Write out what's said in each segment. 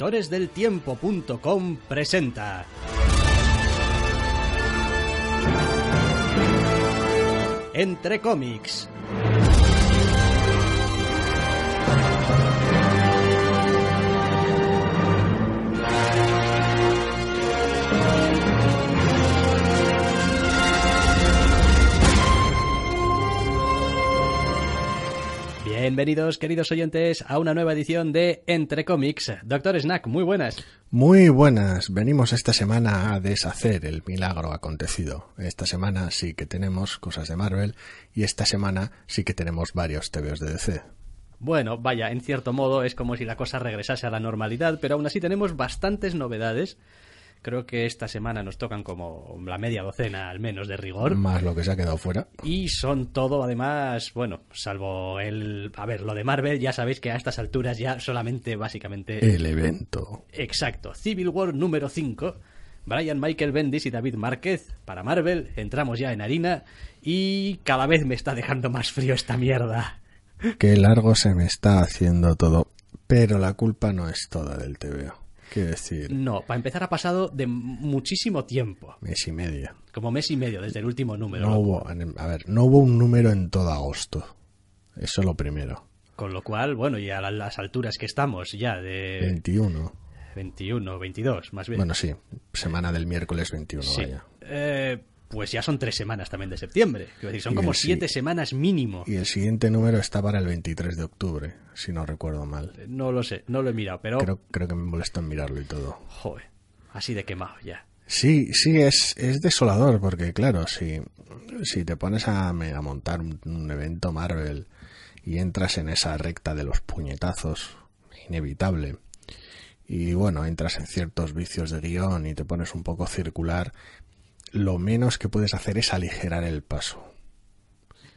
Doctoresdeltiempo.com presenta. Entre cómics. Bienvenidos, queridos oyentes, a una nueva edición de Entre Cómics. Doctor Snack, muy buenas. Muy buenas. Venimos esta semana a deshacer el milagro acontecido. Esta semana sí que tenemos cosas de Marvel y esta semana sí que tenemos varios TVOs de DC. Bueno, vaya, en cierto modo es como si la cosa regresase a la normalidad, pero aún así tenemos bastantes novedades Creo que esta semana nos tocan como la media docena al menos de rigor. Más lo que se ha quedado fuera. Y son todo, además, bueno, salvo el... A ver, lo de Marvel ya sabéis que a estas alturas ya solamente básicamente... El evento. Exacto. Civil War número 5. Brian Michael Bendis y David Márquez para Marvel. Entramos ya en harina y cada vez me está dejando más frío esta mierda. Qué largo se me está haciendo todo. Pero la culpa no es toda del TVO. Quiero decir. No, para empezar ha pasado de muchísimo tiempo. Mes y medio. Como mes y medio desde el último número. No hubo, a ver, no hubo un número en todo agosto. Eso es lo primero. Con lo cual, bueno, y a las alturas que estamos ya de... 21. 21, 22, más bien. Bueno, sí, semana del miércoles 21, sí. Eh, pues ya son tres semanas también de septiembre. Decir, son como siete semanas mínimo. Y el siguiente número está para el 23 de octubre, si no recuerdo mal. Eh, no lo sé, no lo he mirado, pero... Creo, creo que me molesta en mirarlo y todo. Joder, así de quemado ya. Sí, sí, es, es desolador, porque claro, si, si te pones a, a montar un evento Marvel y entras en esa recta de los puñetazos, inevitable, y bueno, entras en ciertos vicios de guion y te pones un poco circular, lo menos que puedes hacer es aligerar el paso.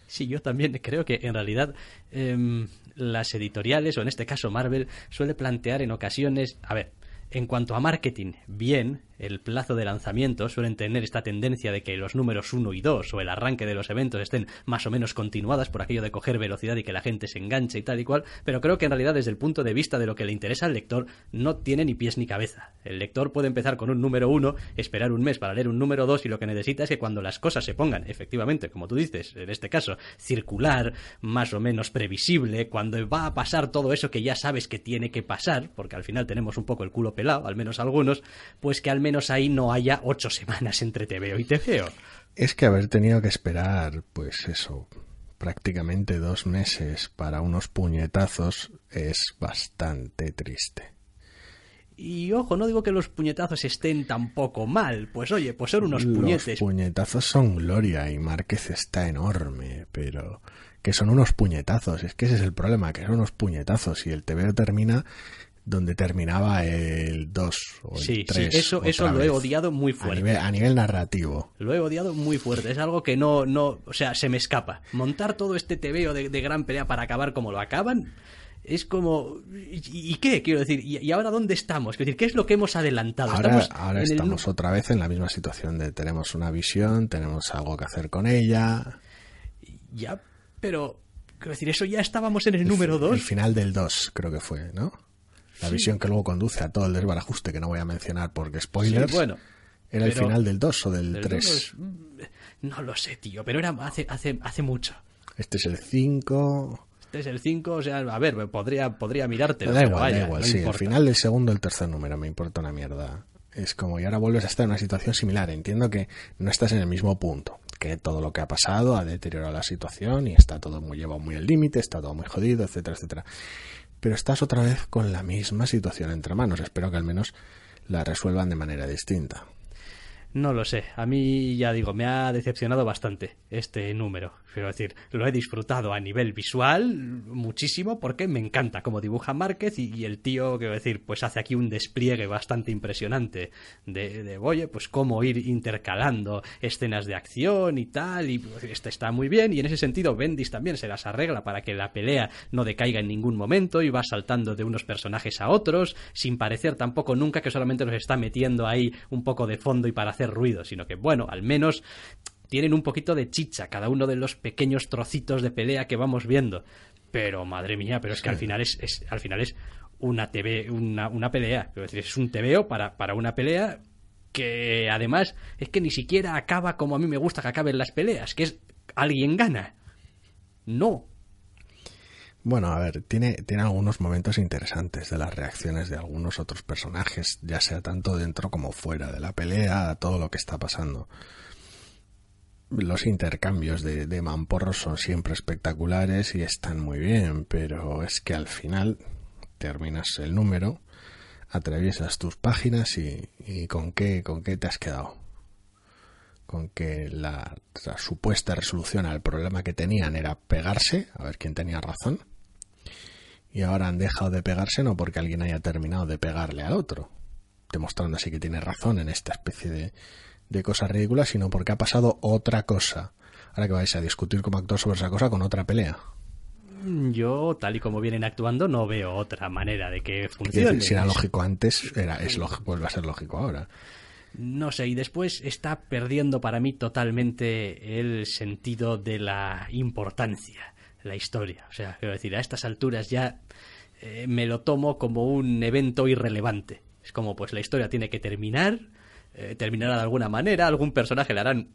Sí, yo también creo que en realidad em, las editoriales, o en este caso Marvel, suele plantear en ocasiones, a ver, en cuanto a marketing, bien, el plazo de lanzamiento suelen tener esta tendencia de que los números 1 y 2 o el arranque de los eventos estén más o menos continuadas por aquello de coger velocidad y que la gente se enganche y tal y cual, pero creo que en realidad desde el punto de vista de lo que le interesa al lector no tiene ni pies ni cabeza. El lector puede empezar con un número 1, esperar un mes para leer un número 2 y lo que necesita es que cuando las cosas se pongan, efectivamente, como tú dices, en este caso, circular, más o menos previsible, cuando va a pasar todo eso que ya sabes que tiene que pasar, porque al final tenemos un poco el culo pelado, al menos algunos, pues que al menos ahí no haya ocho semanas entre TVO y TVO. Es que haber tenido que esperar, pues eso, prácticamente dos meses para unos puñetazos es bastante triste. Y ojo, no digo que los puñetazos estén tampoco mal. Pues oye, pues son unos puñetes. Los puñetazos son gloria y Márquez está enorme, pero que son unos puñetazos. Es que ese es el problema, que son unos puñetazos y el TVO termina donde terminaba el 2 o el 3. Sí, eso, eso lo he odiado muy fuerte. A nivel, narrativo. Lo he odiado muy fuerte. Es algo que no, no, o sea, se me escapa. Montar todo este tebeo de, de gran pelea para acabar como lo acaban, es como ¿y, qué? Quiero decir, ¿y, ahora dónde estamos? Quiero decir, ¿qué es lo que hemos adelantado? Ahora estamos, ahora estamos otra vez en la misma situación de tenemos una visión, tenemos algo que hacer con ella. Ya, pero quiero decir, eso ya estábamos en el, número 2. El final del 2 creo que fue, ¿no? La visión que luego conduce a todo el desbarajuste que no voy a mencionar porque spoilers. bueno, ¿Era el final del 2 o del 3? Mm, no lo sé, tío, pero era hace, hace, hace mucho. Este es el 5. Este es el 5, o sea, a ver, podría, podría mirarte. Da igual, da igual, sí. El final del segundo el tercer número me importa una mierda. Es como, y ahora vuelves a estar en una situación similar. Entiendo que no estás en el mismo punto, que todo lo que ha pasado ha deteriorado la situación y está todo muy llevado muy al límite, está todo muy jodido, etcétera, etcétera pero estás otra vez con la misma situación entre manos. Espero que al menos la resuelvan de manera distinta. No lo sé. A mí, ya digo, me ha decepcionado bastante este número. Quiero decir, lo he disfrutado a nivel visual muchísimo porque me encanta cómo dibuja Márquez y, el tío, quiero decir, pues hace aquí un despliegue bastante impresionante de, de, oye, pues cómo ir intercalando escenas de acción y tal, y pues, este está muy bien, y en ese sentido Bendis también se las arregla para que la pelea no decaiga en ningún momento y va saltando de unos personajes a otros, sin parecer tampoco nunca que solamente los está metiendo ahí un poco de fondo y para hacer ruido, sino que, bueno, al menos tienen un poquito de chicha cada uno de los pequeños trocitos de pelea que vamos viendo. Pero madre mía, pero es que al final es, al final es una, TV, una, una pelea. Es decir, es un TVO para, para una pelea que además es que ni siquiera acaba como a mí me gusta que acaben las peleas, que es alguien gana. No. Bueno, a ver, tiene, tiene algunos momentos interesantes de las reacciones de algunos otros personajes, ya sea tanto dentro como fuera de la pelea, a todo lo que está pasando. Los intercambios de, de mamporros son siempre espectaculares y están muy bien, pero es que al final terminas el número, atraviesas tus páginas y, con qué, con qué te has quedado con que la, supuesta resolución al problema que tenían era pegarse, a ver quién tenía razón, y ahora han dejado de pegarse no porque alguien haya terminado de pegarle al otro, demostrando así que tiene razón en esta especie de, de cosas ridículas, sino porque ha pasado otra cosa. Ahora que vais a discutir como actor sobre esa cosa con otra pelea. Yo, tal y como vienen actuando, no veo otra manera de que funcione. Si era lógico antes, era, es lógico, pues va a ser lógico ahora. No sé, y después está perdiendo para mí totalmente el sentido de la importancia la historia. O sea, quiero decir, a estas alturas ya eh, me lo tomo como un evento irrelevante. Es como, pues la historia tiene que terminar, eh, terminará de alguna manera, algún personaje le harán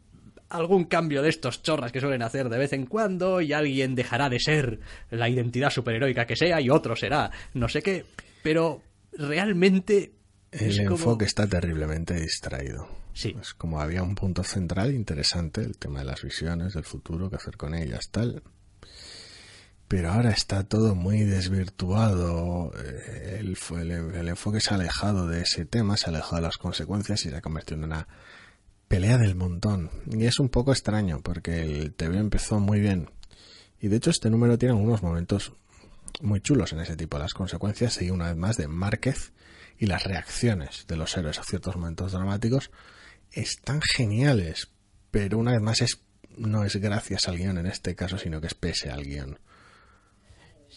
algún cambio de estos chorras que suelen hacer de vez en cuando y alguien dejará de ser la identidad superheroica que sea y otro será no sé qué, pero realmente el enfoque está terriblemente distraído. Sí. Es como había un punto central interesante, el tema de las visiones, del futuro, qué hacer con ellas, tal pero ahora está todo muy desvirtuado. Eh, el, enfoque se ha alejado de ese tema, se ha alejado de las consecuencias y se ha convertido en una pelea del montón. Y es un poco extraño porque el TV empezó muy bien. Y de hecho este número tiene algunos momentos muy chulos en ese tipo. Las consecuencias y una vez más de Márquez y las reacciones de los héroes a ciertos momentos dramáticos están geniales. Pero una vez más es, no es gracias al guion en este caso, sino que es pese al guion.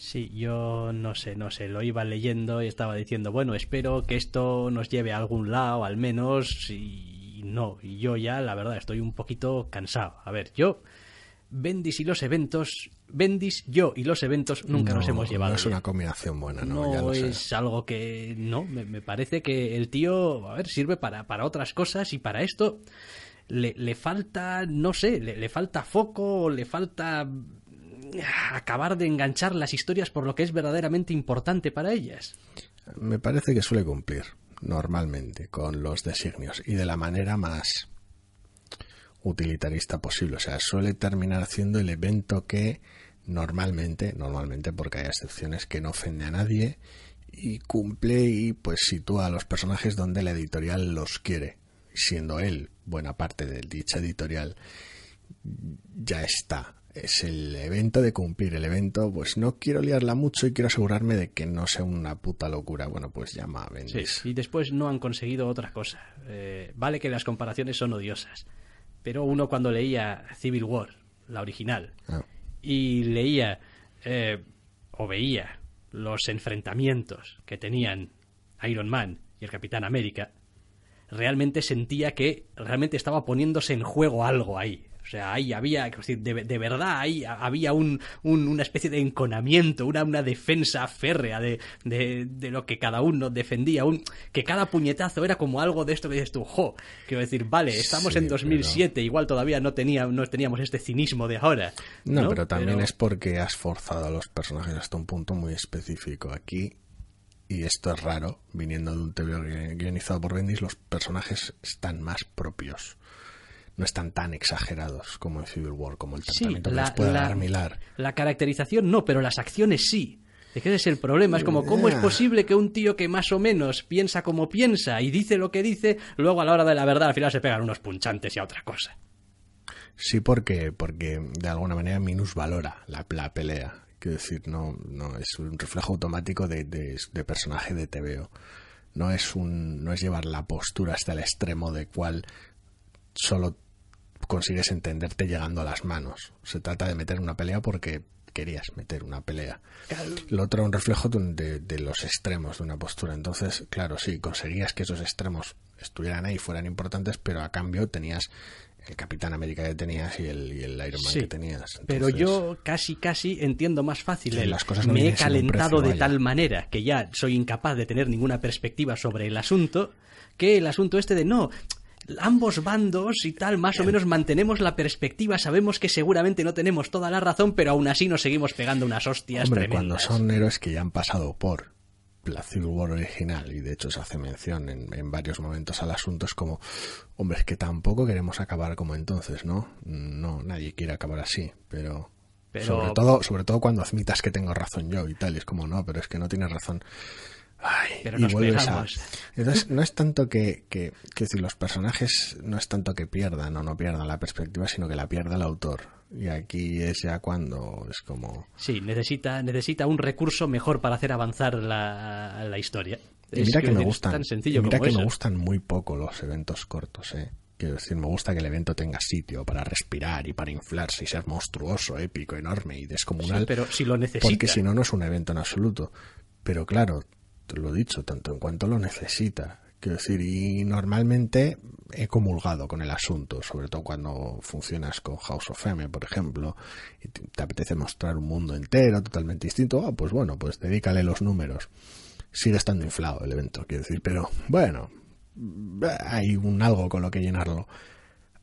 Sí, yo no sé, no sé, lo iba leyendo y estaba diciendo, bueno, espero que esto nos lleve a algún lado, al menos, y no, y yo ya, la verdad, estoy un poquito cansado. A ver, yo, Bendis y los eventos, Bendis, yo y los eventos nunca no, nos hemos llevado. No es una combinación buena, no, no ya lo es sé. algo que, no, me, me, parece que el tío, a ver, sirve para, para otras cosas y para esto le, le falta, no sé, le, le falta foco, le falta acabar de enganchar las historias por lo que es verdaderamente importante para ellas. Me parece que suele cumplir normalmente con los designios y de la manera más utilitarista posible. O sea, suele terminar haciendo el evento que normalmente, normalmente porque hay excepciones que no ofende a nadie y cumple y pues sitúa a los personajes donde la editorial los quiere, siendo él buena parte de dicha editorial ya está es el evento de cumplir el evento, pues no quiero liarla mucho y quiero asegurarme de que no sea una puta locura. Bueno, pues llama a Bendis. Sí, y después no han conseguido otra cosa. Eh, vale que las comparaciones son odiosas, pero uno cuando leía Civil War, la original, Ah. y leía eh, o veía los enfrentamientos que tenían Iron Man y el Capitán América, realmente sentía que realmente estaba poniéndose en juego algo ahí. O sea, ahí había, de, de verdad, ahí había un, un, una especie de enconamiento, una, una defensa férrea de, de, de, lo que cada uno defendía, un, que cada puñetazo era como algo de esto que dices tú, jo, quiero decir, vale, estamos Sí, en 2007, pero- igual todavía no, tenía, no teníamos este cinismo de ahora. No, No, pero también Pero- es porque has forzado a los personajes hasta un punto muy específico. Aquí, y esto es raro, viniendo de un TV gui- guionizado por Bendis, los personajes están más propios. No están tan exagerados como en Civil War, como el Sí, tratamiento que la- les puede la- dar Milar. La caracterización no, pero las acciones sí. Es que ese es el problema. Es como, ¿cómo es posible que un tío que más o menos piensa como piensa y dice lo que dice, luego a la hora de la verdad al final se pegan unos punchantes y a otra cosa? Sí, porque, porque de alguna manera minusvalora la, la pelea. Quiero decir, no, no es un reflejo automático de, de, de personaje de TVO. No es un, no es llevar la postura hasta el extremo de cual solo consigues entenderte llegando a las manos. Se trata de meter una pelea porque querías meter una pelea. Lo otro era un reflejo de, de, los extremos de una postura. Entonces, claro, sí, conseguías que esos extremos estuvieran ahí, fueran importantes, pero a cambio tenías el Capitán América que tenías y el, y el Iron Man que tenías. pero yo casi, casi entiendo más fácil. las cosas me he calentado de tal manera que ya soy incapaz de tener ninguna perspectiva sobre el asunto, que el asunto este de no, ambos bandos y tal, más o menos mantenemos la perspectiva, sabemos que seguramente no tenemos toda la razón, pero aún así nos seguimos pegando unas hostias Hombre, cuando son héroes que ya han pasado por la Civil War original, y de hecho se hace mención en, varios momentos al asunto, es como, hombre, es que tampoco queremos acabar como entonces, ¿no? No, nadie quiere acabar así, pero... Sobre, todo, sobre todo cuando admitas que tengo razón yo y tal, y es como, no, pero es que no tienes razón. Ay, pero y vuelves a... Entonces, no es tanto que, que, que decir, los personajes no es tanto que pierdan o no pierdan la perspectiva, sino que la pierda el autor y aquí es ya cuando es como... Sí, necesita, necesita un recurso mejor para hacer avanzar la, la historia. Y mira que, me gustan, mira que me gustan muy poco los eventos cortos, ¿eh? Quiero decir, me gusta que el evento tenga sitio para respirar y para inflarse y ser monstruoso, épico, enorme y descomunal. pero si lo necesita. Porque si no, no es un evento en absoluto. Pero claro, lo he dicho, tanto en cuanto lo necesita. Quiero decir, y normalmente he comulgado con el asunto, sobre todo cuando funcionas con House of M, por ejemplo, y te, apetece mostrar un mundo entero, totalmente distinto, ah, pues bueno, pues dedícale los números. Sigue estando inflado el evento, quiero decir, pero bueno, hay un algo con lo que llenarlo.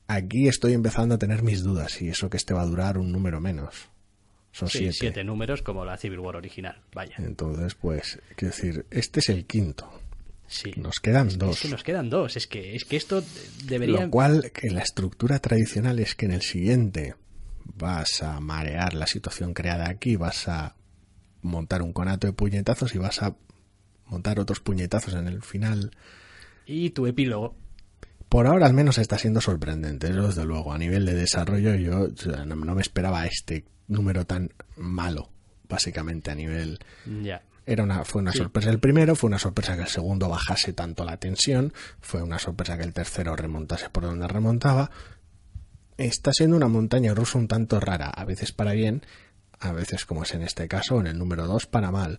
Aquí estoy empezando a tener mis dudas y eso que este va a durar un número menos. Son siete. siete números como la Civil War original, vaya. Entonces, pues, quiero decir, este es el quinto Sí. Nos quedan dos. Es que nos quedan dos. Es que, es que esto debería. Lo cual, que la estructura tradicional es que en el siguiente vas a marear la situación creada aquí, vas a montar un conato de puñetazos y vas a montar otros puñetazos en el final. Y tu epílogo. Por ahora al menos está siendo sorprendente, eso desde luego. A nivel de desarrollo yo no me esperaba este número tan malo, básicamente a nivel. Era una, fue una sorpresa el primero, fue una sorpresa que el segundo bajase tanto la tensión, fue una sorpresa que el tercero remontase por donde remontaba. Está siendo una montaña rusa un tanto rara, a veces para bien, a veces como es en este caso, en el número 2 para mal.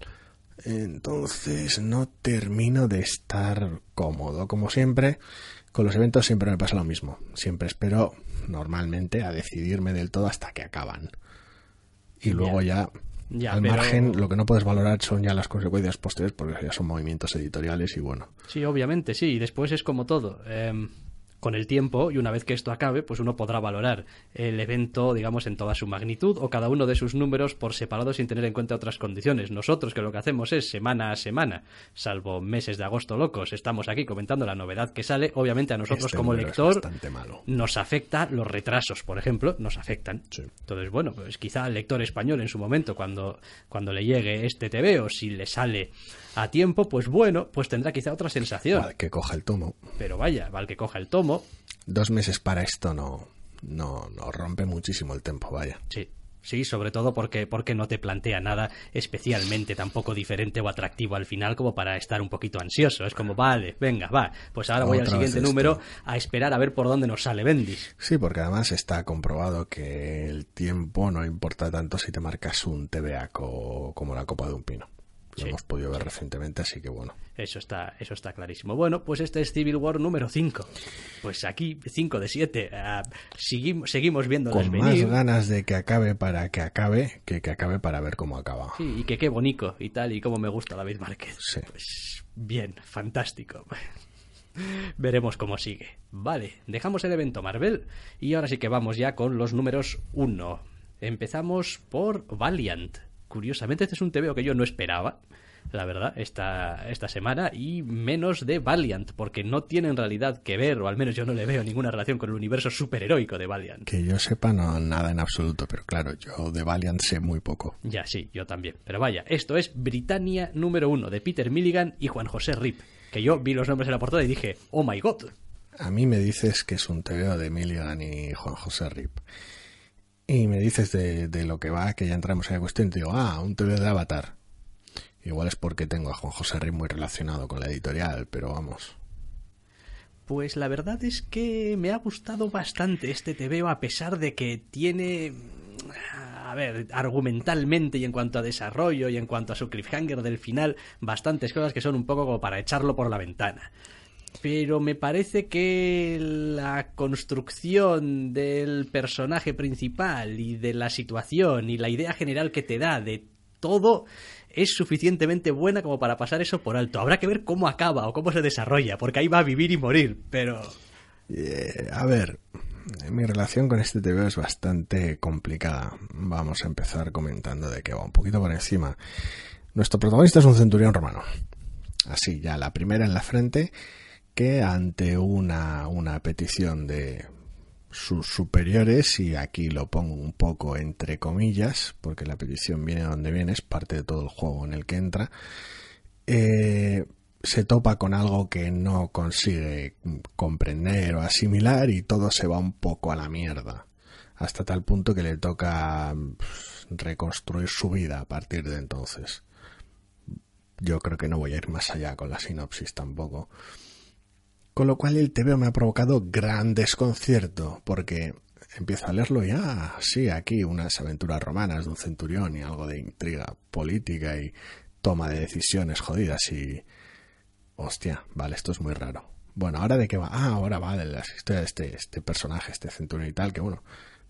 Entonces no termino de estar cómodo. Como siempre, con los eventos siempre me pasa lo mismo. Siempre espero normalmente a decidirme del todo hasta que acaban. Y luego ya al margen, lo que no puedes valorar son ya las consecuencias posteriores, porque ya son movimientos editoriales y bueno. Sí, obviamente, sí. Y después es como todo. Em, con el tiempo y una vez que esto acabe, pues uno podrá valorar el evento, digamos, en toda su magnitud o cada uno de sus números por separado sin tener en cuenta otras condiciones. Nosotros que lo que hacemos es semana a semana, salvo meses de agosto locos, estamos aquí comentando la novedad que sale. Obviamente a nosotros este como lector malo. nos afecta los retrasos, por ejemplo, nos afectan. Entonces, bueno, pues quizá al lector español en su momento, cuando, cuando le llegue este TV o si le sale a tiempo, pues bueno, pues tendrá quizá otra sensación. que coja el tomo. Pero vaya, vale que coja el tomo. Dos meses para esto no, no, no rompe muchísimo el tiempo, vaya. Sí. Sí, sobre todo porque, porque no te plantea nada especialmente tampoco diferente o atractivo al final como para estar un poquito ansioso. Es como, vale, venga, va, pues ahora voy al siguiente número a esperar a ver por dónde nos sale Bendis. Sí, porque además está comprobado que el tiempo no importa tanto si te marcas un TVA como la copa de un pino. Lo hemos podido ver recientemente, así que bueno. Eso está, eso está clarísimo. Bueno, pues este es Civil War número 5. Pues aquí 5 de 7. Ah, seguimos, seguimos viendo Con más ganas de que acabe para que acabe que que acabe para ver cómo acaba. Sí, y que qué bonito y tal, y cómo me gusta David Márquez. Sí. Pues bien, fantástico. Veremos cómo sigue. Vale, dejamos el evento Marvel y ahora sí que vamos ya con los números 1. Empezamos por Valiant curiosamente este es un TVO que yo no esperaba la verdad, esta, esta semana, y menos de Valiant, porque no tiene en realidad que ver, o al menos yo no le veo ninguna relación con el universo superheroico de Valiant. Que yo sepa, no, nada en absoluto, pero claro, yo de Valiant sé muy poco. Ya, sí, yo también. Pero vaya, esto es Britannia número uno, de Peter Milligan y Juan José Rip, que yo vi los nombres en la portada y dije, oh my god. A mí me dices que es un TVO de Milligan y Juan José Rip y me dices de, de, lo que va, que ya entramos en la cuestión, te digo, ah, un TV de Avatar. Igual es porque tengo a Juan José Rey muy relacionado con la editorial, pero vamos. Pues la verdad es que me ha gustado bastante este TVO a pesar de que tiene a ver, argumentalmente y en cuanto a desarrollo y en cuanto a su cliffhanger del final, bastantes cosas que son un poco como para echarlo por la ventana. Pero me parece que la construcción del personaje principal y de la situación y la idea general que te da de todo es suficientemente buena como para pasar eso por alto. Habrá que ver cómo acaba o cómo se desarrolla, porque ahí va a vivir y morir, pero... Eh, a ver, mi relación con este TV es bastante complicada. Vamos a empezar comentando de que va un poquito por encima. Nuestro protagonista es un centurión romano. Así, ya la primera en la frente, que ante una, una petición de sus superiores, y aquí lo pongo un poco entre comillas, porque la petición viene donde viene, es parte de todo el juego en el que entra, eh, se topa con algo que no consigue comprender o asimilar y todo se va un poco a la mierda. Hasta tal punto que le toca pues, reconstruir su vida a partir de entonces. Yo creo que no voy a ir más allá con la sinopsis tampoco. Con lo cual el TVO me ha provocado gran desconcierto, porque empiezo a leerlo y, ah, sí, aquí unas aventuras romanas de un centurión y algo de intriga política y toma de decisiones jodidas y... Hostia, vale, esto es muy raro. Bueno, ¿ahora de qué va? Ah, ahora va de la historia de este, este personaje, este centurión y tal, que bueno,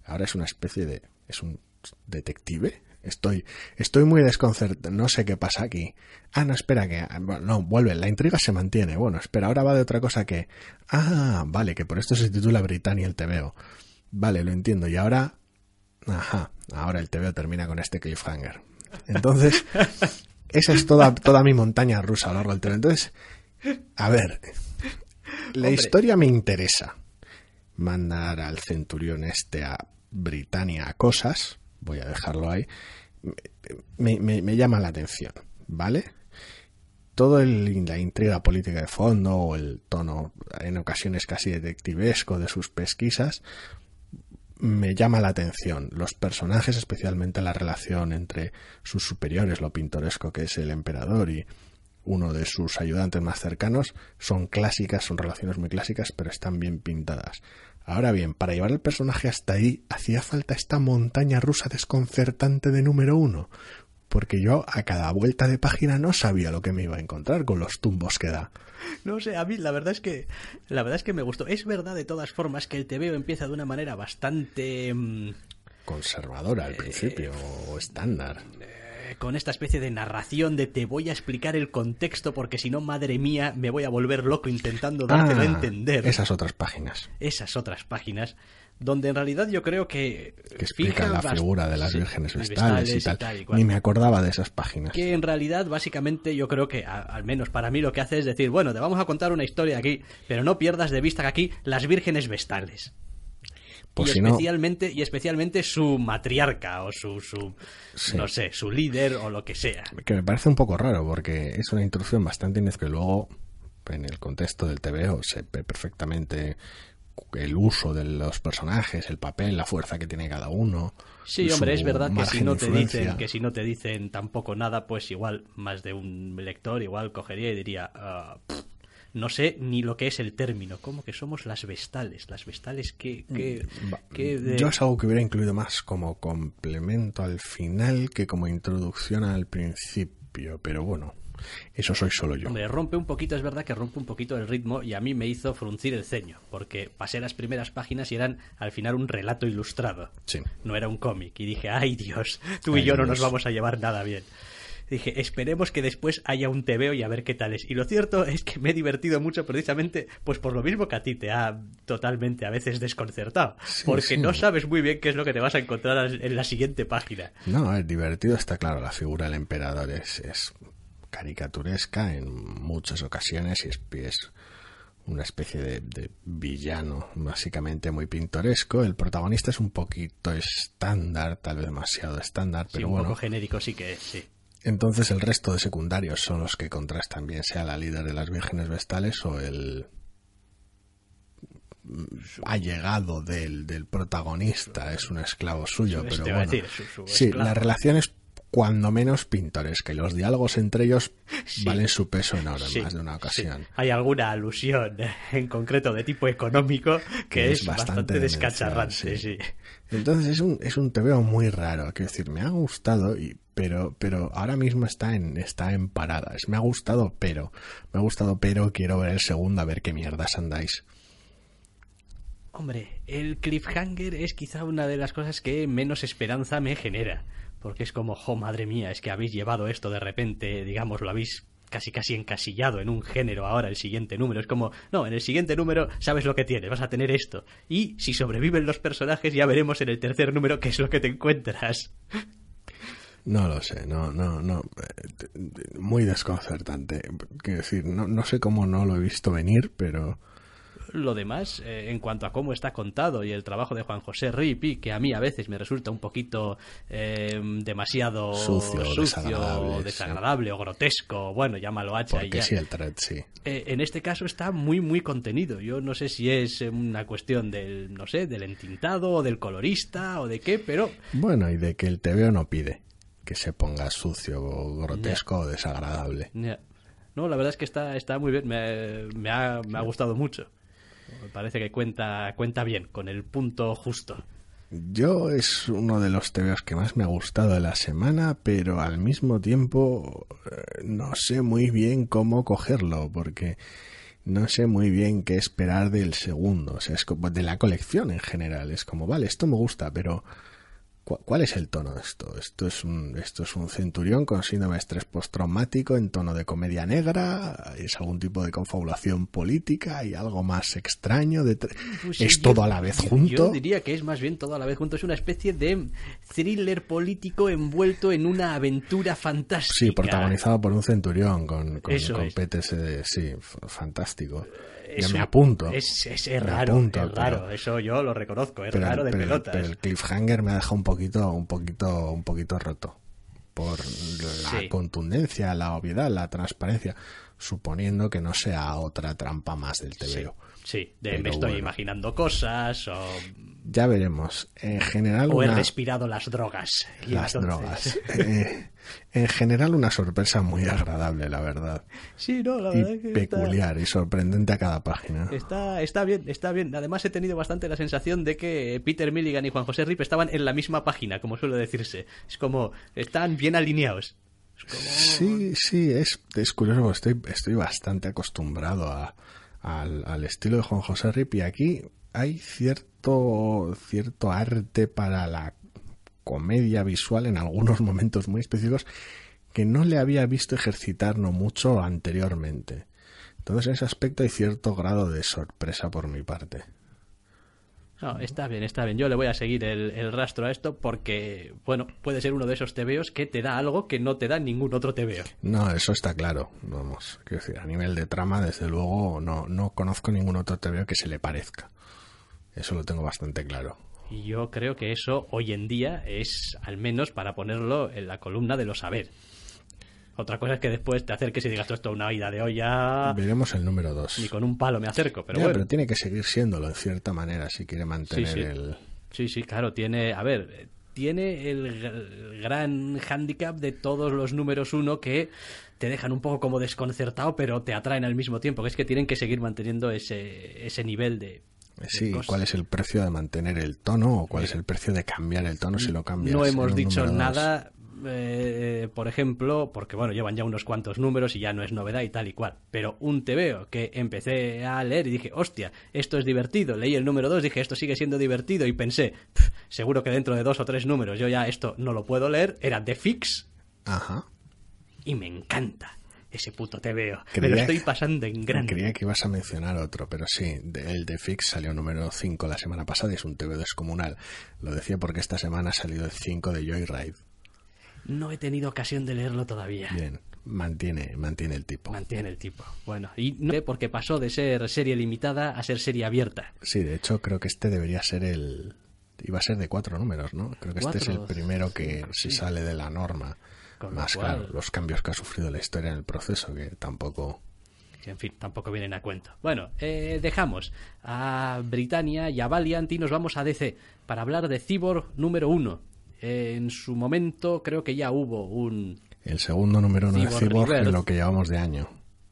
ahora es una especie de... es un detective, Estoy, estoy muy desconcertado. No sé qué pasa aquí. Ah, no, espera que. no, vuelve. La intriga se mantiene. Bueno, espera, ahora va de otra cosa que. Ah, vale, que por esto se titula Britannia el TVO. Vale, lo entiendo. Y ahora. Ajá, ahora el TVO termina con este cliffhanger. Entonces, esa es toda, toda mi montaña rusa a lo largo del TVO. Entonces, a ver. La historia me interesa. Mandar al centurión este a Britannia a cosas voy a dejarlo ahí, me, llama la atención, ¿vale? Todo la intriga política de fondo o el tono en ocasiones casi detectivesco de sus pesquisas me llama la atención. Los personajes, especialmente la relación entre sus superiores, lo pintoresco que es el emperador y uno de sus ayudantes más cercanos, son clásicas, son relaciones muy clásicas, pero están bien pintadas. Ahora bien, para llevar el personaje hasta ahí hacía falta esta montaña rusa desconcertante de número uno, porque yo a cada vuelta de página no sabía lo que me iba a encontrar con los tumbos que da. No sé, a mí la verdad es que la verdad es que me gustó. Es verdad de todas formas que el TVO empieza de una manera bastante mm, conservadora al principio o estándar con esta especie de narración de te voy a explicar el contexto porque si no, madre mía, me voy a volver loco intentando dártelo a ah, entender. Esas otras páginas. Esas otras páginas donde en realidad yo creo que... Que explican la figura de las vírgenes vestales, y tal. Ni me acordaba de esas páginas. Que en realidad, básicamente, yo creo que, al menos para mí, lo que hace es decir, bueno, te vamos a contar una historia aquí, pero no pierdas de vista que aquí las vírgenes vestales. Pues y, especialmente, y especialmente su matriarca o su, su no sé, su líder o lo que sea. Que me parece un poco raro porque es una introducción bastante que luego en el contexto del TVO se ve perfectamente el uso de los personajes, el papel, la fuerza que tiene cada uno. Sí, hombre, es verdad que si no te dicen que si no te dicen tampoco nada, pues igual más de un lector igual cogería y diría, ah, no sé ni lo que es el término. ¿Cómo que somos las vestales? Las vestales que... Mm, yo es algo que hubiera incluido más como complemento al final que como introducción al principio, pero bueno. Eso soy solo yo. Hombre, rompe un poquito, es verdad que rompe un poquito el ritmo y a mí me hizo fruncir el ceño, porque pasé las primeras páginas y eran al final un relato ilustrado. Sí. No era un cómic. Y dije, ay Dios, tú y yo no nos vamos a llevar nada bien dije, esperemos que después haya un TVO y a ver qué tal es. Y lo cierto es que me he divertido mucho precisamente, pues por lo mismo que a ti te ha totalmente a veces desconcertado, porque no sabes muy bien qué es lo que te vas a encontrar en la siguiente página. No, es divertido, está claro, la figura del emperador es, caricaturesca en muchas ocasiones y es, una especie de, villano básicamente muy pintoresco. El protagonista es un poquito estándar, tal vez demasiado estándar, pero un bueno. poco genérico sí que es, sí. Entonces el resto de secundarios son los que contrastan bien sea la líder de las vírgenes vestales o el allegado del, del protagonista es un esclavo suyo, pero bueno, sí, la relación es cuando menos pintores, que los diálogos entre ellos valen su peso en oro en más de una ocasión. Hay alguna alusión en concreto de tipo económico que, es, bastante, descacharrante, sí. Entonces es un, es un TVO muy raro, quiero decir, me ha gustado, y, pero, pero ahora mismo está en, está en paradas. Me ha gustado, pero, me ha gustado, pero quiero ver el segundo a ver qué mierdas andáis. Hombre, el cliffhanger es quizá una de las cosas que menos esperanza me genera porque es como, oh madre mía, es que habéis llevado esto de repente, digamos, lo habéis casi casi encasillado en un género ahora el siguiente número. Es como, no, en el siguiente número sabes lo que tienes, vas a tener esto. Y si sobreviven los personajes ya veremos en el tercer número qué es lo que te encuentras. No lo sé, no, no, no. Muy desconcertante. Quiero decir, no, no sé cómo no lo he visto venir, pero lo demás, eh, en cuanto a cómo está contado y el trabajo de Juan José Ripi, que a mí a veces me resulta un poquito eh, demasiado sucio, desagradable, o grotesco, bueno, llámalo hacha Porque y sí, el thread, sí. Eh, en este caso está muy, muy contenido. Yo no sé si es una cuestión del, no sé, del entintado o del colorista o de qué, pero... Bueno, y de que el TVO no pide que se ponga sucio o grotesco o desagradable. No, la verdad es que está, está muy bien, me, me, ha, me ha gustado mucho. Me parece que cuenta, cuenta bien, con el punto justo. Yo es uno de los TVOs que más me ha gustado de la semana, pero al mismo tiempo eh, no sé muy bien cómo cogerlo, porque no sé muy bien qué esperar del segundo, o sea, es como de la colección en general. Es como, vale, esto me gusta, pero ¿Cuál es el tono de esto? Esto es un, esto es un centurión con síndrome de estrés postraumático en tono de comedia negra, es algún tipo de confabulación política y algo más extraño. De pues es todo a la vez junto. Yo diría que es más bien todo a la vez junto. Es una especie de thriller político envuelto en una aventura fantástica. Sí, protagonizado por un centurión con, con, PTSD, sí, fantástico ya me apunto. Es, raro, es raro, eso yo lo reconozco, es raro de pelotas. Pero el cliffhanger me ha dejado un poquito, un poquito, un poquito roto por la contundencia, la obviedad, la transparencia, suponiendo que no sea otra trampa más del TVO. Sí, de me estoy imaginando cosas o... Ya veremos. En general... O he respirado las drogas. las drogas. Eh, en general una sorpresa muy agradable, la verdad. Sí, no, la verdad y peculiar y sorprendente a cada página. Está, está bien, está bien. Además he tenido bastante la sensación de que Peter Milligan y Juan José Rip estaban en la misma página, como suele decirse. Es como, están bien alineados. Sí, sí, es, es curioso, estoy, estoy bastante acostumbrado a, al, estilo de Juan José Rip y aquí hay cierto, cierto arte para la comedia visual en algunos momentos muy específicos que no le había visto ejercitar no mucho anteriormente. Entonces en ese aspecto hay cierto grado de sorpresa por mi parte. No, está bien, está bien. Yo le voy a seguir el, rastro a esto porque, bueno, puede ser uno de esos tebeos que te da algo que no te da ningún otro tebeo. No, eso está claro. Vamos, quiero decir, a nivel de trama, desde luego, no, no conozco ningún otro tebeo que se le parezca. Eso lo tengo bastante claro. Y yo creo que eso hoy en día es, al menos, para ponerlo en la columna de los saber. Otra cosa es que después te acerques y digas, esto es una ida de olla. Veremos el número 2. Ni con un palo me acerco, pero bueno. Pero tiene que seguir siéndolo en cierta manera si quiere mantener el. Sí, sí, claro, tiene. A ver, tiene el gran hándicap de todos los números uno que te dejan un poco como desconcertado, pero te atraen al mismo tiempo, que es que tienen que seguir manteniendo ese, ese nivel de, Sí, ¿cuál es el precio de mantener el tono o cuál es el precio de cambiar el tono si lo cambias? No hemos dicho nada eh, por ejemplo, porque bueno, llevan ya unos cuantos números y ya no es novedad y tal y cual, pero un TVO que empecé a leer y dije, hostia, esto es divertido, leí el número 2, dije, esto sigue siendo divertido y pensé, seguro que dentro de dos o tres números yo ya esto no lo puedo leer, era The Fix. Ajá. Y me encanta ese puto TVO. me lo estoy pasando en grande. Creía que ibas a mencionar otro, pero sí, el de Fix salió número 5 la semana pasada y es un TVO descomunal. Lo decía porque esta semana ha salido el 5 de Joyride. No he tenido ocasión de leerlo todavía. Bien, mantiene, mantiene el tipo. Mantiene el tipo. Bueno, y no porque pasó de ser serie limitada a ser serie abierta. Sí, de hecho creo que este debería ser el... Iba a ser de cuatro números, ¿no? Creo que este es el primero que se sale de la norma. Más claro, los cambios que ha sufrido la historia en el proceso, que tampoco en fin, tampoco vienen a cuento. Bueno, eh, dejamos a Britannia y a Valiant y nos vamos a DC para hablar de Cyborg número uno en su momento creo que ya hubo un... El segundo número uno de Cyborg Cyborg en Rebirth. lo que llevamos de año.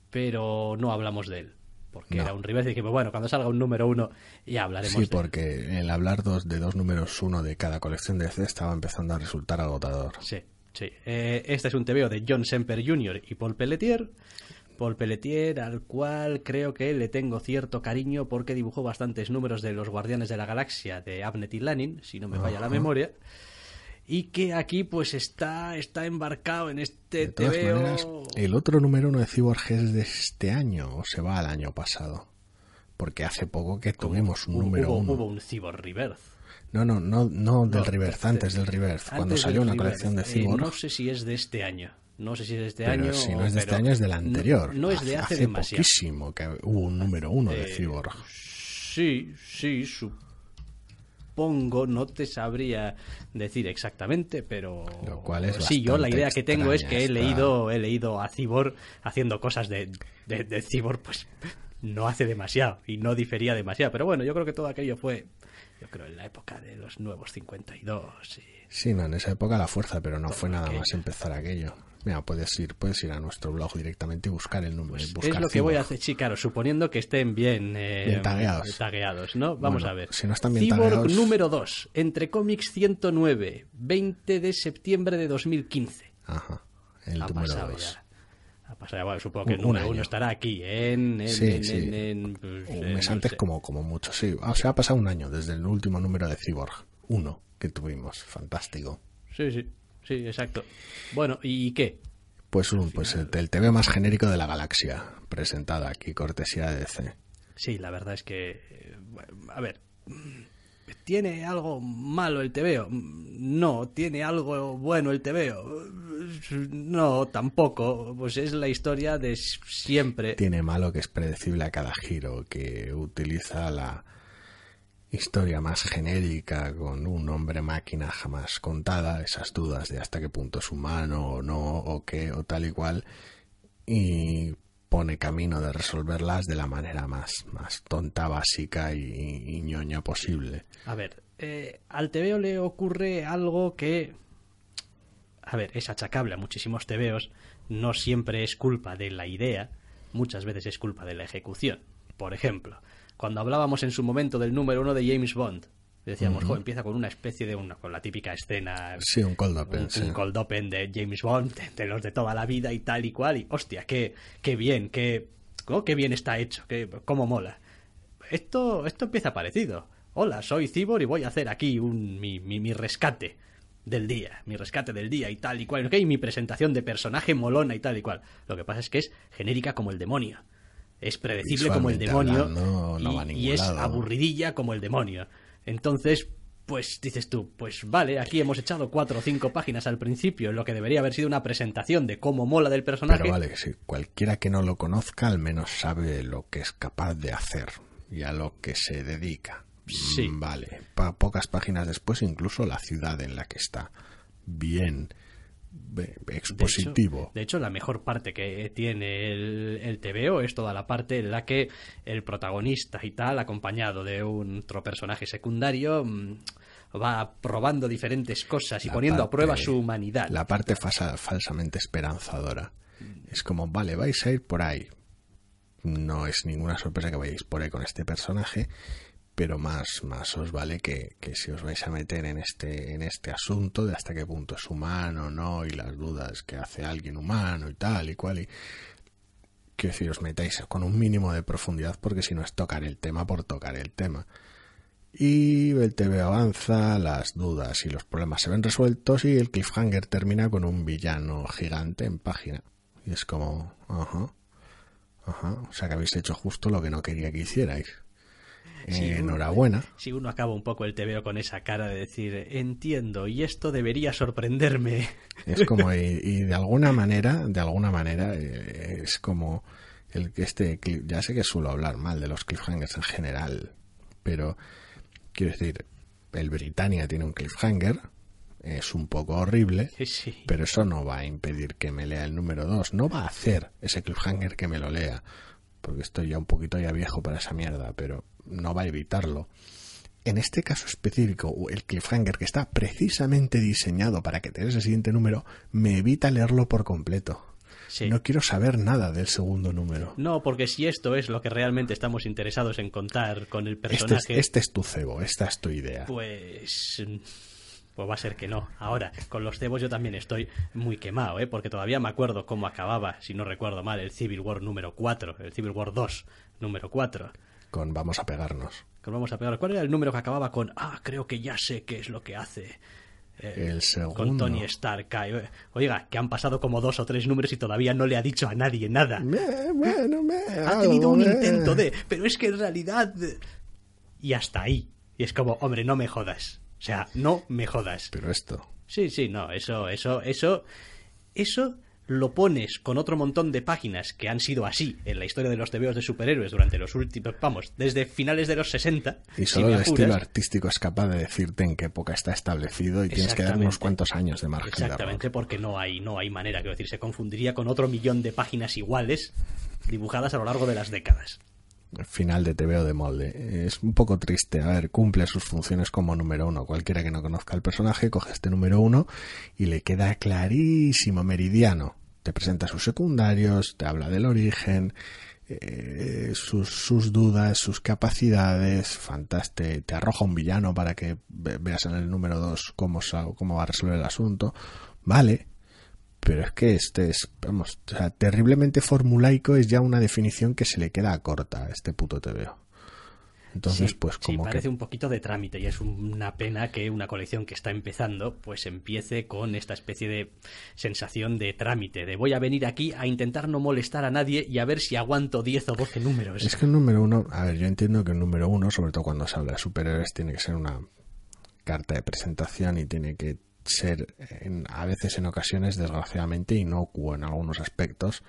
pero no hablamos de él. Porque No. era un reverse y dijimos, bueno, cuando salga un número uno ya hablaremos Sí, de él. porque el hablar dos, de dos números uno de cada colección de DC estaba empezando a resultar agotador. Sí, sí. Eh, este es un TVO de John Semper Jr. y Paul Pelletier. Paul Pelletier, al cual creo que le tengo cierto cariño porque dibujó bastantes números de los Guardianes de la Galaxia de Abnett y Lanin, si no me falla la memoria. Y que aquí pues está, está embarcado en este De todas TVO. maneras, el otro número uno de Cyborg es de este año o se va al año pasado. Porque hace poco que tuvimos un número hubo, uno. hubo un Cyborg Rebirth. No, no, no, no del No, antes del Reverse. Cuando Antes salió del una Rebirth. colección de Eh, Cyborg. no sé si es de este año. No sé si es de este pero año. si no es de este año, es del anterior. No, es de hace, demasiado. poquísimo que hubo un número uno de Eh, Cyborg. Sí, sí, supongo, no te sabría decir exactamente, pero Lo cual es sí, yo la idea que tengo es que he leído, he leído a Cibor haciendo cosas de, de, de Cyborg, pues no hace demasiado y no difería demasiado, pero bueno, yo creo que todo aquello fue, yo creo, en la época de los nuevos 52 y... Sí, no, en esa época la fuerza, pero no Todo fue nada aquello. más empezar aquello. Mira, puedes ir, puedes ir a nuestro blog directamente y buscar el número. Pues buscar es lo que voy a Cyborg. hacer, sí, claro, suponiendo que estén bien, eh, Bien tagueados. tagueados, ¿no? Vamos Bueno, a ver. si no están bien Cyborg tagueados- número 2, entre cómics 109, 20 de septiembre de 2015. Ajá, el ha número pasado dos. ya. Ya, bueno, supongo que el número año. uno estará aquí, en... en, Sí, en- sí. en- pues, Un eh, mes no antes sé. como, como mucho, sí. O sea, ha pasado un año desde el último número de Cyborg. Uno que tuvimos. Fantástico. Sí, sí, sí, exacto. Bueno, ¿y qué? Pues un, pues el, el TV más genérico de la galaxia. Presentado aquí, cortesía de DC. Sí, la verdad es que... eh, A ver... ¿Tiene algo malo el TVO? No. ¿Tiene algo bueno el TVO? No, tampoco. Pues es la historia de siempre. Tiene malo que es predecible a cada giro, que utiliza la historia más genérica con un hombre máquina jamás contada, esas dudas de hasta qué punto es humano o no, o qué, o tal y cual, y pone camino de resolverlas de la manera más, más tonta, básica y, y ñoña posible. A ver, eh, al TVO le ocurre algo que... A ver, es achacable a muchísimos TVOs. No siempre es culpa de la idea, muchas veces es culpa de la ejecución. Por ejemplo, cuando hablábamos en su momento del número uno de James Bond, decíamos, "Jo, empieza con una especie de una, con la típica escena Sí, un cold open, un, sí. un cold open de James Bond, de, de los de toda la vida y tal y cual, y hostia, qué, qué bien, qué, oh, qué bien está hecho, qué, cómo mola. Esto, esto empieza parecido. Hola, soy Cibor y voy a hacer aquí un, mi, mi, mi rescate del día, mi rescate del día y tal y cual, ¿ok? y mi presentación de personaje molona y tal y cual. Lo que pasa es que es genérica como el demonio. Es predecible como el demonio hablando, no y- y, es aburridilla como el demonio. Entonces, pues dices tú, pues vale, aquí hemos echado cuatro o cinco páginas al principio, en lo que debería haber sido una presentación de cómo mola del personaje. Pero vale, si cualquiera que no lo conozca al menos sabe lo que es capaz de hacer y a lo que se dedica. Sí. Mm, Vale, pa- pocas páginas después incluso la ciudad en la que está. Bien De expositivo. hecho, de hecho, la mejor parte que tiene el, el TVO es toda la parte en la que el protagonista y tal, acompañado de un otro personaje secundario, mm, va probando diferentes cosas y La poniendo a prueba su humanidad. La parte falsamente esperanzadora. Es como, vale, vais a ir por ahí. No es ninguna sorpresa que vayáis por ahí con este personaje, pero más, más os vale que, que si os vais a meter en este, en este asunto de hasta qué punto es humano no, y las dudas que hace alguien humano y tal y cual, y que decir, os metáis con un mínimo de profundidad, porque si no es tocar el tema por tocar el tema. Y el TV avanza, las dudas y los problemas se ven resueltos y el cliffhanger termina con un villano gigante en página. Y es como, ajá, ajá, o sea que habéis hecho justo lo que no quería que hicierais. Uno- enhorabuena. Si uno acaba un poco el TVO con esa cara de decir, entiendo, y esto debería sorprenderme. Es como, y, y de alguna manera, de alguna manera, eh, es como el que este, ya sé que suelo hablar mal de los cliffhangers en general, pero quiero decir, el Britannia tiene un cliffhanger, es un poco horrible, Sí. pero eso no va a impedir que me lea el número 2, no va a hacer ese cliffhanger que me lo lea, porque estoy ya un poquito ya viejo para esa mierda, pero no va a evitarlo. en este caso específico, el cliffhanger que está precisamente diseñado para que te des el siguiente número, me evita leerlo por completo. No quiero saber nada del segundo número. No, porque si esto es lo que realmente estamos interesados en contar con el este personaje. Este es, tu cebo, esta es tu idea. Pues. Pues va a ser que no. Ahora, con los cebos yo también estoy muy quemado, ¿eh? Porque todavía me acuerdo cómo acababa, si no recuerdo mal, el Civil War número 4, el Civil War 2 número 4. Con vamos a pegarnos. Con vamos a pegarnos. ¿Cuál era el número que acababa con, ah, creo que ya sé qué es lo que hace? Eh, el segundo. Con Tony Stark. Oiga, que han pasado como dos o tres números y todavía no le ha dicho a nadie nada. bueno, me, ha tenido un intento de, pero es que en realidad... Y hasta ahí. Y es como, hombre, no me jodas. O sea, no me jodas. Pero esto. Sí, sí, no, eso, eso, eso, eso lo pones con otro montón de páginas que han sido así en la historia de los TVOs de superhéroes durante los últimos, vamos, desde finales de los 60. Y solo el estilo artístico es capaz de decirte en qué época está establecido y tienes que dar unos cuantos años de margen. Exactamente, porque no hay, no hay manera, quiero decir, se confundiría con otro millón de páginas iguales dibujadas a lo largo de las décadas final de TVO de molde. Es un poco triste. A ver, cumple sus funciones como número uno. Cualquiera que no conozca al personaje coge este número uno y le queda clarísimo, meridiano te presenta sus secundarios, te habla del origen, eh, sus, dudas, sus capacidades, fantástico, te arroja un villano para que veas en el número 2 cómo, cómo va a resolver el asunto. Vale, pero es que este es, vamos, terriblemente formulaico es ya una definición que se le queda corta a este puto TVO. Entonces, pues como parece un poquito de trámite y es una pena que una colección que está empezando pues empiece con esta especie de sensación de trámite, de voy a venir aquí a intentar no molestar a nadie y a ver si aguanto 10 o 12 números. Es que el número uno, a ver, yo entiendo que el número uno, sobre todo cuando se habla de superhéroes, tiene que ser una carta de presentación y tiene que ser en, a veces en ocasiones desgraciadamente inocuo en algunos aspectos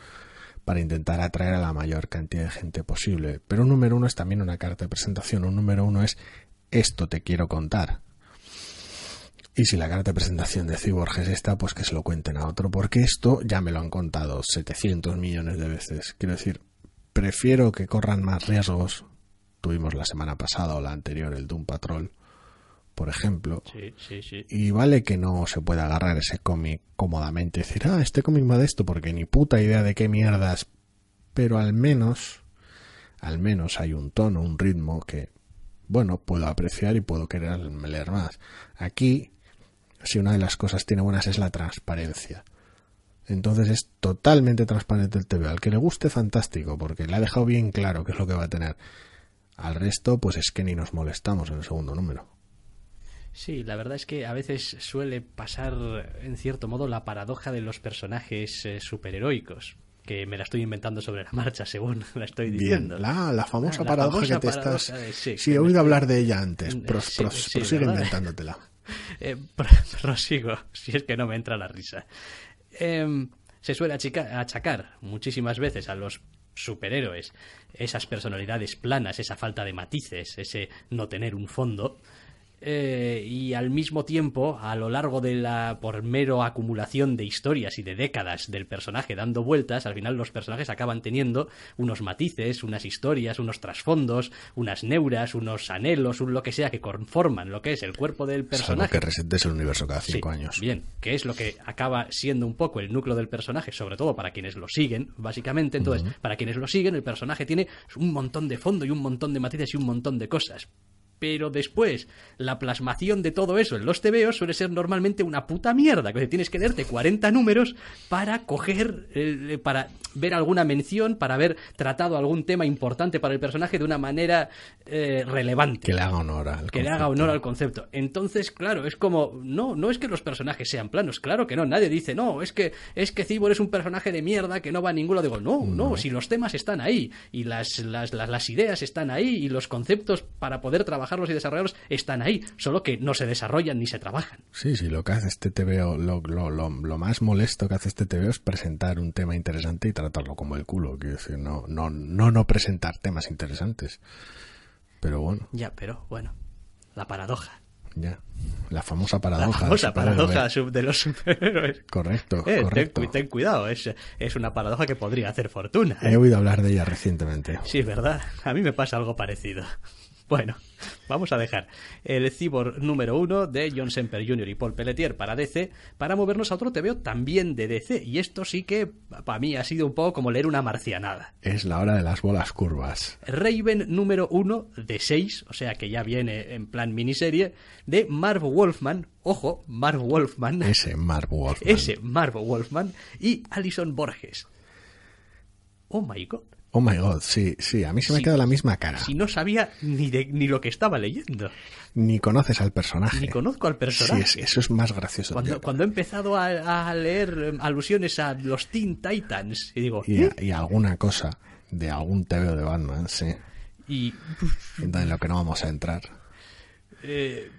para intentar atraer a la mayor cantidad de gente posible. Pero un número uno es también una carta de presentación. Un número uno es esto te quiero contar. Y si la carta de presentación de Cyborg es esta, pues que se lo cuenten a otro, porque esto ya me lo han contado 700 millones de veces. Quiero decir, prefiero que corran más riesgos. Tuvimos la semana pasada o la anterior el Doom Patrol por ejemplo. Y vale que no se pueda agarrar ese cómic cómodamente y decir, ah, este cómic va de esto, porque ni puta idea de qué mierdas. Pero al menos, al menos hay un tono, un ritmo que, bueno, puedo apreciar y puedo querer leer más. Aquí, si una de las cosas tiene buenas es la transparencia. Entonces es totalmente transparente el TV. Al que le guste, fantástico, porque le ha dejado bien claro qué es lo que va a tener. Al resto, pues es que ni nos molestamos en el segundo número. Sí, la verdad es que a veces suele pasar, en cierto modo, la paradoja de los personajes eh, superheroicos que me la estoy inventando sobre la marcha, según la estoy diciendo. la, la famosa paradoja que te estás... sí, he oído hablar de ella antes. prosigue inventándotela. Eh, prosigo, si es que no me entra la risa. Em, se suele achacar muchísimas veces a los superhéroes esas personalidades planas, esa falta de matices, ese no tener un fondo, eh, y al mismo tiempo, a lo largo de la, por mero acumulación de historias y de décadas del personaje dando vueltas, al final los personajes acaban teniendo unos matices, unas historias, unos trasfondos, unas neuras, unos anhelos, un lo que sea que conforman lo que es el cuerpo del personaje. que resentes el universo cada cinco años. Bien, que es lo que acaba siendo un poco el núcleo del personaje, sobre todo para quienes lo siguen, básicamente. Entonces, para quienes lo siguen, el personaje tiene un montón de fondo y un montón de matices y un montón de cosas pero después la plasmación de todo eso en los TVOs suele ser normalmente una puta mierda, que tienes que leerte 40 números para coger, eh, para ver alguna mención, para haber tratado algún tema importante para el personaje de una manera eh, relevante. Que le haga honor al Que le haga honor al concepto. Entonces, claro, es como, no, no es que los personajes sean planos, claro que no, nadie dice, no, es que, es que Cibor es un personaje de mierda que no va a ninguno. Digo, no, no, si los temas están ahí, y las, las, las, las ideas están ahí, y los conceptos para poder trabajar y desarrollarlos están ahí, solo que no se desarrollan ni se trabajan. Sí, sí, lo que hace este TVO, lo, lo, lo, más molesto que hace este TVO es presentar un tema interesante y tratarlo como el culo, quiero decir, no, no, no, no presentar temas interesantes. Pero bueno. Ya, pero bueno, la paradoja. Ya, la famosa paradoja. La famosa paradoja de los superhéroes. Correcto, eh, correcto. Ten, cuidado, es, es, una paradoja que podría hacer fortuna. He ¿eh? oído hablar de ella recientemente. Sí, ¿verdad? A mí me pasa algo parecido. Bueno, vamos a dejar el Cyborg número uno de John Semper Jr. y Paul Pelletier para DC para movernos a otro TVO también de DC. Y esto sí que para mí ha sido un poco como leer una marcianada. Es la hora de las bolas curvas. Raven número uno de seis, o sea que ya viene en plan miniserie, de Marv Wolfman. Ojo, Marv Wolfman. Ese Marv Wolfman. Ese Marv Wolfman y Alison Borges. Oh my god. Oh my god, sí, sí, a mí se me Sí. ha quedado la misma cara. Si no sabía ni, de, ni lo que estaba leyendo, Ni conoces al personaje. ni conozco al Sí, personaje. es- eso es más gracioso. Cuando, cuando he empezado a, a leer eh, alusiones a los Teen Titans, y digo, Y, ¿eh? y alguna cosa de algún TVO de Batman, sí. y En lo que no vamos a entrar. eh,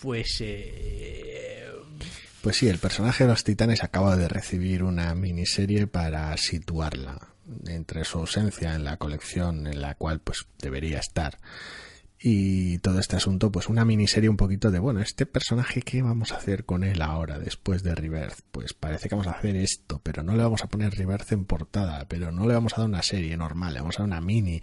pues eh, Pues sí, el personaje de los titanes acaba de recibir una miniserie para situarla entre su ausencia en la colección en la cual pues debería estar y todo este asunto pues una miniserie un poquito de bueno este personaje qué vamos a hacer con él ahora después de Rebirth pues parece que vamos a hacer esto pero no le vamos a poner Rebirth en portada pero no le vamos a dar una serie normal le vamos a dar una mini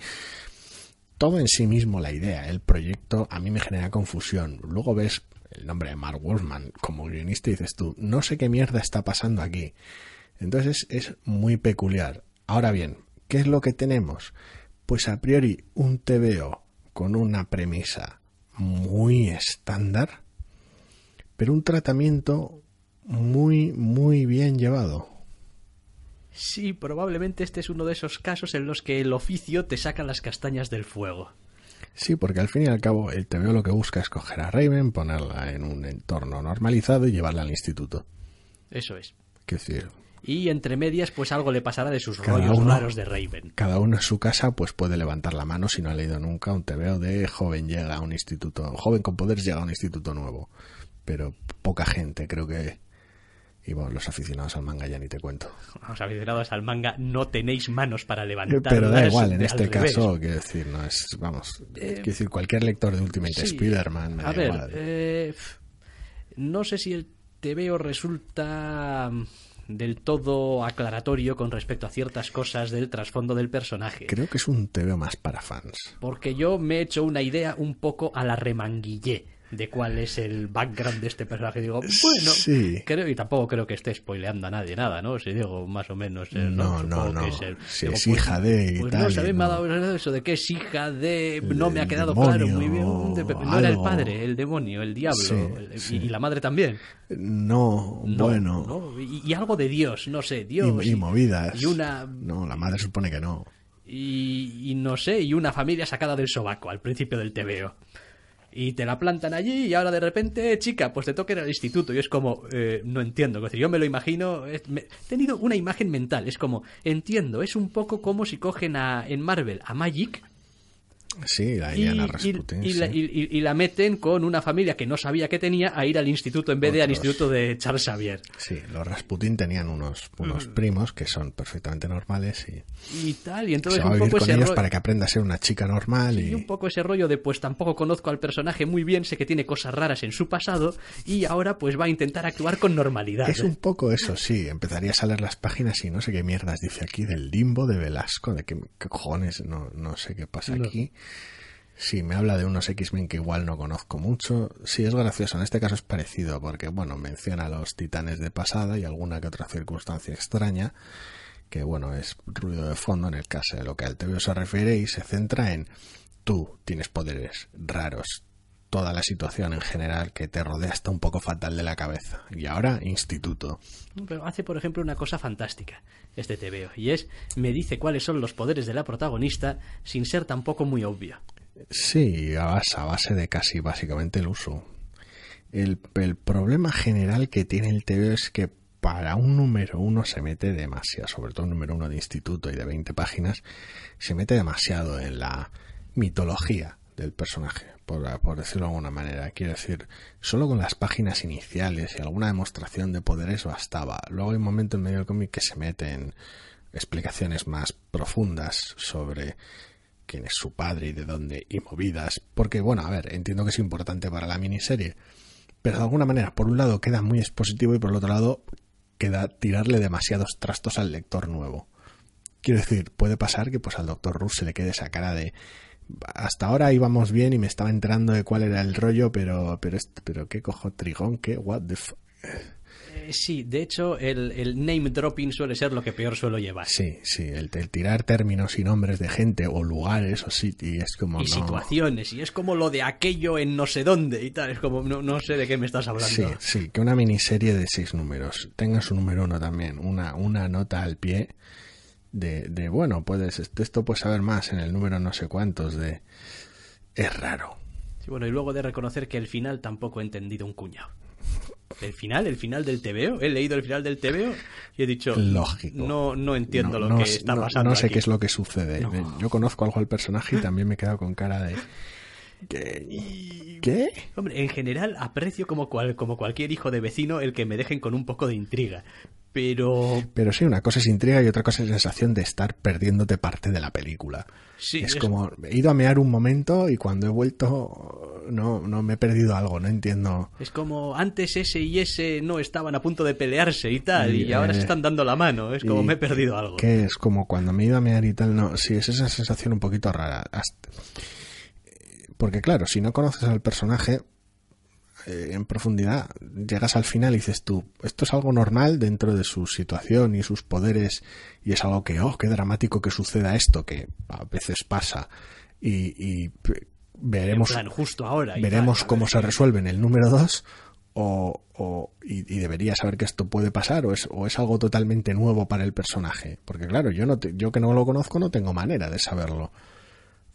todo en sí mismo la idea, el proyecto a mí me genera confusión. Luego ves el nombre de Mark Wolfman como guionista y dices tú, no sé qué mierda está pasando aquí. Entonces es muy peculiar. Ahora bien, ¿qué es lo que tenemos? Pues a priori un TVO con una premisa muy estándar, pero un tratamiento muy, muy bien llevado. sí, probablemente este es uno de esos casos en los que el oficio te saca las castañas del fuego. Sí, porque al fin y al cabo el TVO lo que busca es coger a Raven, ponerla en un entorno normalizado y llevarla al instituto. Eso es. Quiero decir, Y entre medias, pues algo le pasará de sus Cada rollos uno- raros de Raven. cada uno en su casa pues puede levantar la mano si no ha leído nunca un TVO de joven llega a un instituto, joven con poderes llega a un instituto nuevo. Pero poca gente creo que... Y bueno, los aficionados al manga ya ni te cuento. Los aficionados al manga no tenéis manos para Eh, levantar. Pero da igual, en este revés. caso, quiero decir, no es, vamos, quiero decir, cualquier lector de Ultimate Sí. Spider-Man me A da ver, igual. eh, no sé si el TVO resulta del todo aclaratorio con respecto a ciertas cosas del trasfondo del personaje. Creo que es un TVO más para fans. Porque yo me he hecho una idea un poco a la remanguillé de cuál es el background de este personaje. Digo, bueno, Sí. creo, y tampoco creo que esté spoileando a nadie nada, ¿no? Si digo más o menos. eh, No, no, no. que es el- Si digo, es hija de Pues no, y ¿sabes? Me ha dado eso de que es hija de. No me ha quedado claro muy bien. de- no era el padre, el demonio, el diablo. Sí, el- y- sí. Y, la madre también. No, No, bueno. no, Y, y algo de Dios, no sé, Dios. y, y movidas. Y una. No, la madre supone que no. y, y no sé, y una familia sacada del sobaco al principio del TVO. Y te la plantan allí y ahora de repente, chica, pues te toca ir al instituto. Y es como, eh, no entiendo. Es decir, yo me lo imagino, me- he tenido una imagen mental. Es como, entiendo, es un poco como si cogen a, en Marvel a Magic Sí, la y, Iliana y- Rasputin. y sí. la, y- y- y la meten con una familia que no sabía que tenía a ir al instituto en vez de al Otros. instituto de Charles Xavier. Sí, los Rasputin tenían unos, unos Mm. primos que son perfectamente normales y Y tal, y se entonces va a un vivir poco con ese ellos para que aprenda a ser una chica normal y, Y un poco ese rollo de pues tampoco conozco al personaje muy bien, sé que tiene cosas raras en su pasado y ahora pues va a intentar actuar con normalidad. Es un poco eso, sí. Empezarías a leer las páginas y no sé qué mierdas dice aquí del limbo de Velasco, de qué, qué cojones, no, no sé qué pasa No. aquí. Sí, me habla de unos X-Men que igual no conozco mucho. Sí, es gracioso. En este caso es parecido porque, bueno, menciona a los titanes de pasada y alguna que otra circunstancia extraña que, bueno, es ruido de fondo en el caso de lo que al TVO se refiere y se centra en tú tienes poderes raros, toda la situación en general que te rodea está un poco fatal de la cabeza. Y ahora, instituto. Pero hace, por ejemplo, una cosa fantástica, este TVO, y es, me dice cuáles son los poderes de la protagonista sin ser tampoco muy obvio. Sí, a base, a base de casi básicamente el uso. El, el problema general que tiene el TVO es que para un número uno se mete demasiado, sobre todo un número uno de instituto y de 20 páginas, se mete demasiado en la mitología del personaje, por, decirlo de alguna manera. Quiero decir, solo con las páginas iniciales y alguna demostración de poderes bastaba. Luego hay un momento en medio del cómic que se mete en explicaciones más profundas sobre quién es su padre y de dónde y movidas. Porque, bueno, a ver, entiendo que es importante para la miniserie. Pero de alguna manera, por un lado queda muy expositivo y por el otro lado queda tirarle demasiados trastos al lector nuevo. Quiero decir, puede pasar que pues al doctor Russ se le quede esa cara de hasta ahora íbamos bien y me estaba enterando de cuál era el rollo, pero, pero, pero qué cojo trigón, qué what the eh, sí, de hecho, el, el, name dropping suele ser lo que peor suelo llevar. Sí, sí, el, tirar términos y nombres de gente o lugares o sitios es como. Y situaciones, y es como lo de aquello en no sé dónde y tal. Es como, no, no sé de qué me estás hablando. Sí, sí, que una miniserie de seis números tenga su número uno también, una, una nota al pie de, de bueno, puedes, esto puedes saber más en el número no sé cuántos de. Es raro. Sí, bueno, y luego de reconocer que el final tampoco he entendido un cuñado el final, el final del TVO. He leído el final del TVO y he dicho, Lógico. no, no entiendo lo que está pasando. No sé qué es lo que sucede. Yo conozco algo al personaje y también me he quedado con cara de... ¿Qué? Hombre, en general aprecio como, cual, como cualquier hijo de vecino el que me dejen con un poco de intriga. Pero... Pero sí, una cosa es intriga y otra cosa es sensación de estar perdiéndote parte de la película. Sí, es, como, he ido a mear un momento y cuando he vuelto no, no me he perdido algo, no entiendo. Es como antes ese y ese no estaban a punto de pelearse y tal, y, ahora se eh, están dando la mano, es como me he perdido algo. Que es como cuando me he ido a mear y tal, no, sí, es esa sensación un poquito rara. Porque claro, si no conoces al personaje, eh, en profundidad, llegas al final y dices tú, esto es algo normal dentro de su situación y sus poderes y es algo que, oh, qué dramático que suceda esto, que a veces pasa y, veremos, justo ahora veremos cómo se resuelve en el número 2 o, o y, debería saber que esto puede pasar o es, o es algo totalmente nuevo para el personaje. Porque claro yo no yo que no lo conozco no tengo manera de saberlo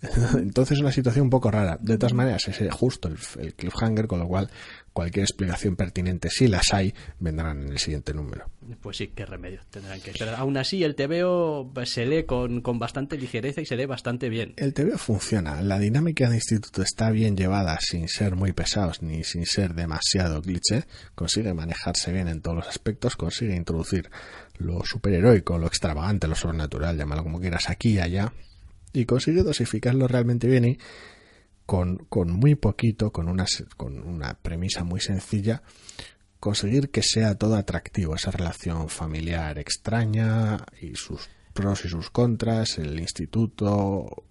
Entonces es una situación un poco rara. De todas maneras, es justo el, cliffhanger, con lo cual cualquier explicación pertinente, si las hay, vendrán en el siguiente número. Pues sí, qué remedio tendrán que Pero aún así, el TVO se lee con, bastante ligereza y se lee bastante bien. El TVO funciona. La dinámica del instituto está bien llevada sin ser muy pesados ni sin ser demasiado cliché. Consigue manejarse bien en todos los aspectos, consigue introducir lo superheroico, lo extravagante, lo sobrenatural, llámalo como quieras, aquí y allá y consigue dosificarlo realmente bien y con, con muy poquito, con una, con una premisa muy sencilla, conseguir que sea todo atractivo, esa relación familiar extraña y sus pros y sus contras, el instituto,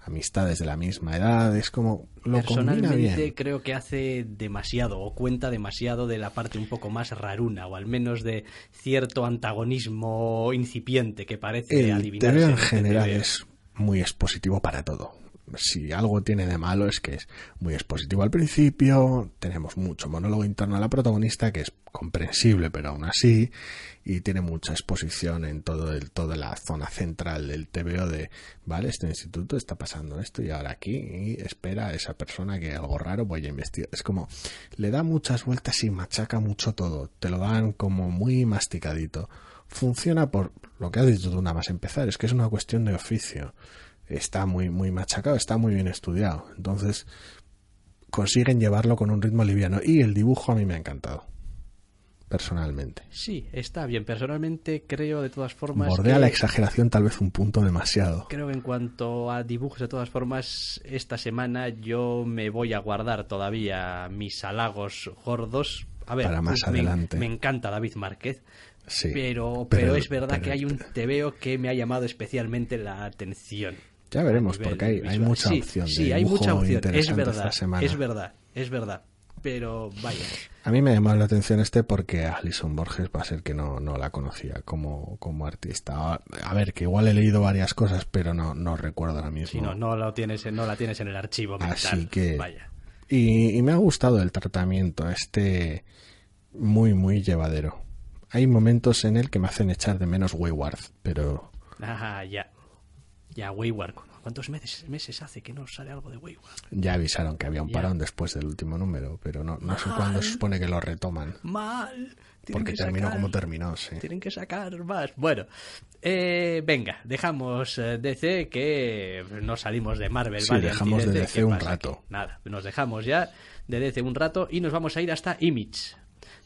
amistades de la misma edad, es como lo Personalmente creo que hace demasiado o cuenta demasiado de la parte un poco más raruna o al menos de cierto antagonismo incipiente que parece el adivinarse. en general es muy expositivo para todo. Si algo tiene de malo es que es muy expositivo al principio, tenemos mucho monólogo interno a la protagonista que es comprensible pero aún así y tiene mucha exposición en todo el, toda la zona central del TVO de vale este instituto está pasando esto y ahora aquí y espera a esa persona que algo raro voy a investigar es como le da muchas vueltas y machaca mucho todo. Te lo dan como muy masticadito funciona por lo que has dicho tú nada más empezar, es que es una cuestión de oficio. Está muy, muy machacado, está muy bien estudiado. Entonces, consiguen llevarlo con un ritmo liviano. Y el dibujo a mí me ha encantado. Personalmente. Sí, está bien. Personalmente creo de todas formas. Bordea la exageración tal vez un punto demasiado. Creo que en cuanto a dibujos, de todas formas, esta semana yo me voy a guardar todavía mis halagos gordos. A ver, para más adelante. Me encanta David Márquez pero, pero, es verdad que hay un TVO que me ha llamado especialmente la atención. Ya veremos, porque hay, hay mucha opción. Sí, hay mucha opción. Es verdad, es verdad, es verdad. Pero vaya. A mí me ha llamado la atención este porque Alison Borges va a ser que no, no la conocía como, como artista. A ver, que igual he leído varias cosas, pero no, no recuerdo ahora mismo. Sí, no, no, lo tienes, no la tienes en el archivo mental. Así que. Vaya. Y, y me ha gustado el tratamiento, este muy, muy llevadero hay momentos en el que me hacen echar de menos Wayward, pero... Ajá, ya. Ya, Wayward. ¿Cuántos meses, meses hace que no sale algo de Wayward? Ya avisaron que había un parón después del último número, pero no, no sé cuándo se supone que lo retoman. Mal. Porque terminó como terminó, sí. Tienen que sacar más. Bueno, eh, venga, dejamos eh, DC que no salimos de Marvel. Sí, dejamos de DC un rato. Nada, nos dejamos ya de DC un rato y nos vamos a ir hasta Image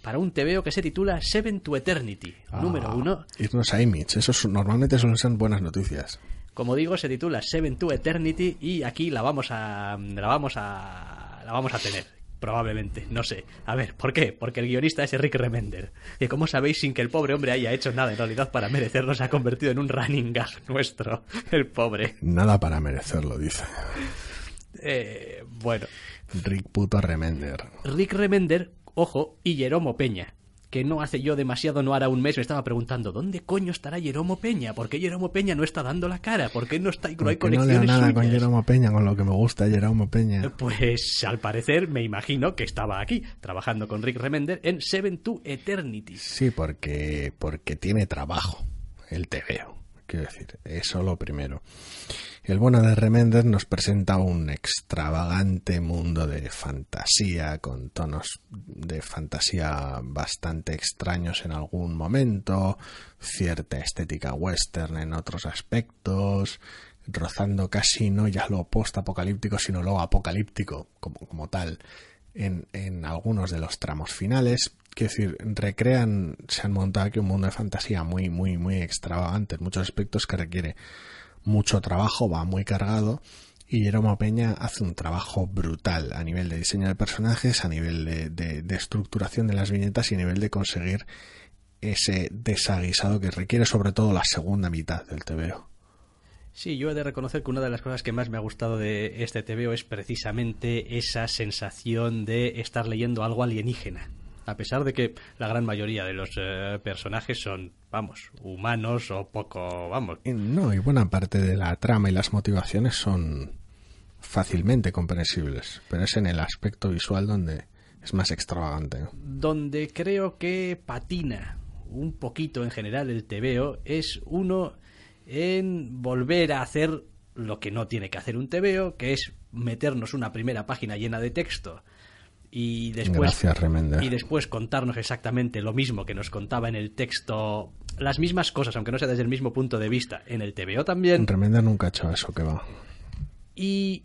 para un TVO que se titula Seven to Eternity, ah, número uno. Irnos a Image, eso normalmente suelen ser buenas noticias. Como digo, se titula Seven to Eternity y aquí la vamos a la vamos a la vamos a tener. Probablemente, no sé. A ver, ¿por qué? Porque el guionista es Rick Remender. Que como sabéis, sin que el pobre hombre haya hecho nada en realidad para merecerlo, se ha convertido en un running gag nuestro. El pobre. Nada para merecerlo, dice. Eh, bueno. Rick puto Remender. Rick Remender, ojo, y Jeromo Peña que no hace yo demasiado, no hará un mes, me estaba preguntando, ¿dónde coño estará Jeromo Peña? ¿Por qué Jeromo Peña no está dando la cara? ¿Por qué no está no hay conexiones no nada con Jeromo Peña, con lo que me gusta Jeromo Peña. Pues al parecer me imagino que estaba aquí, trabajando con Rick Remender en Seven to Eternity. Sí, porque, porque tiene trabajo, el veo quiero decir, eso lo primero. El bueno de Remender nos presenta un extravagante mundo de fantasía, con tonos de fantasía bastante extraños en algún momento, cierta estética western en otros aspectos, rozando casi no ya lo post-apocalíptico, sino lo apocalíptico como, como tal en, en algunos de los tramos finales. Quiero decir, recrean, se han montado aquí un mundo de fantasía muy, muy, muy extravagante en muchos aspectos que requiere mucho trabajo, va muy cargado y Jerome Peña hace un trabajo brutal a nivel de diseño de personajes, a nivel de, estructuración de las viñetas y a nivel de conseguir ese desaguisado que requiere sobre todo la segunda mitad del TVO. Sí, yo he de reconocer que una de las cosas que más me ha gustado de este TVO es precisamente esa sensación de estar leyendo algo alienígena a pesar de que la gran mayoría de los eh, personajes son, vamos, humanos o poco, vamos. No, y buena parte de la trama y las motivaciones son fácilmente comprensibles, pero es en el aspecto visual donde es más extravagante. Donde creo que patina un poquito en general el TVO es uno en volver a hacer lo que no tiene que hacer un TVO, que es meternos una primera página llena de texto y después, y después contarnos exactamente lo mismo que nos contaba en el texto, las mismas cosas, aunque no sea desde el mismo punto de vista, en el TVO también. Remender nunca ha hecho eso que va. Y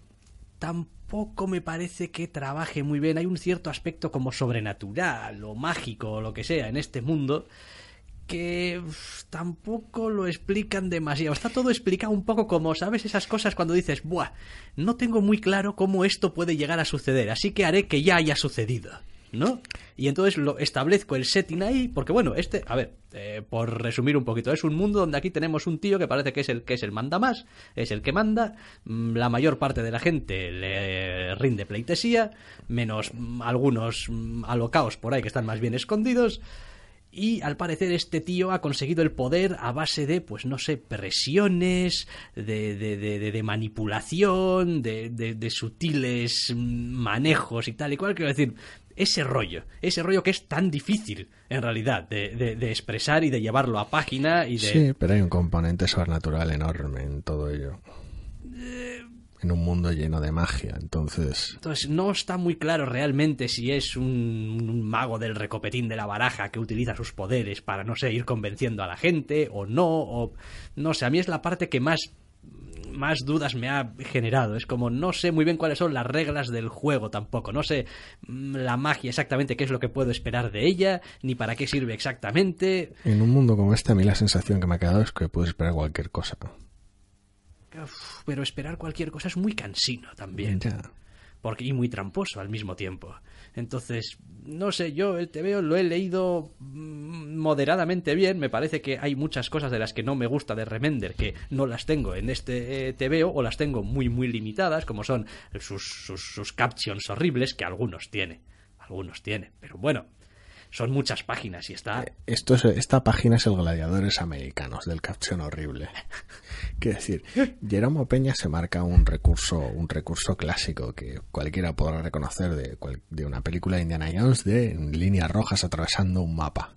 tampoco me parece que trabaje muy bien. Hay un cierto aspecto como sobrenatural o mágico o lo que sea en este mundo que tampoco lo explican demasiado. Está todo explicado un poco como, ¿sabes? Esas cosas cuando dices, buah, no tengo muy claro cómo esto puede llegar a suceder, así que haré que ya haya sucedido. ¿no? Y entonces lo establezco el setting ahí, porque bueno, este, a ver, eh, por resumir un poquito, es un mundo donde aquí tenemos un tío que parece que es el que es el manda más, es el que manda, mm, la mayor parte de la gente le rinde pleitesía, menos mm, algunos mm, alocaos por ahí que están más bien escondidos, y al parecer este tío ha conseguido el poder a base de, pues no sé, presiones, de, de, de, de manipulación, de, de, sutiles manejos y tal y cual. Quiero decir, ese rollo, ese rollo que es tan difícil en realidad de, expresar y de llevarlo a página y de... Sí, pero hay un componente sobrenatural enorme en todo ello. Eh, en un mundo lleno de magia, entonces... Entonces no está muy claro realmente si es un, mago del recopetín de la baraja que utiliza sus poderes para, no sé, ir convenciendo a la gente o no, o... No sé, a mí es la parte que más más dudas me ha generado. Es como no sé muy bien cuáles son las reglas del juego tampoco. No sé mm, la magia exactamente qué es lo que puedo esperar de ella, ni para qué sirve exactamente. En un mundo como este, a mí la sensación que me ha quedado es que puedo esperar cualquier cosa pero esperar cualquier cosa es muy cansino también. Porque, y muy tramposo al mismo tiempo. Entonces, no sé, yo el TVO lo he leído mm, moderadamente bien. Me parece que hay muchas cosas de las que no me gusta de Remender que no las tengo en este eh, TVO o las tengo muy, muy limitadas, como son sus, sus, sus captions horribles, que algunos tiene. Algunos tiene. Pero bueno, son muchas páginas y está... Eh, esta página es el Gladiadores Americanos del caption horrible. Quiero decir, Jeromo Peña se marca un recurso, un recurso clásico que cualquiera podrá reconocer de, de una película de Indiana Jones de líneas rojas atravesando un mapa.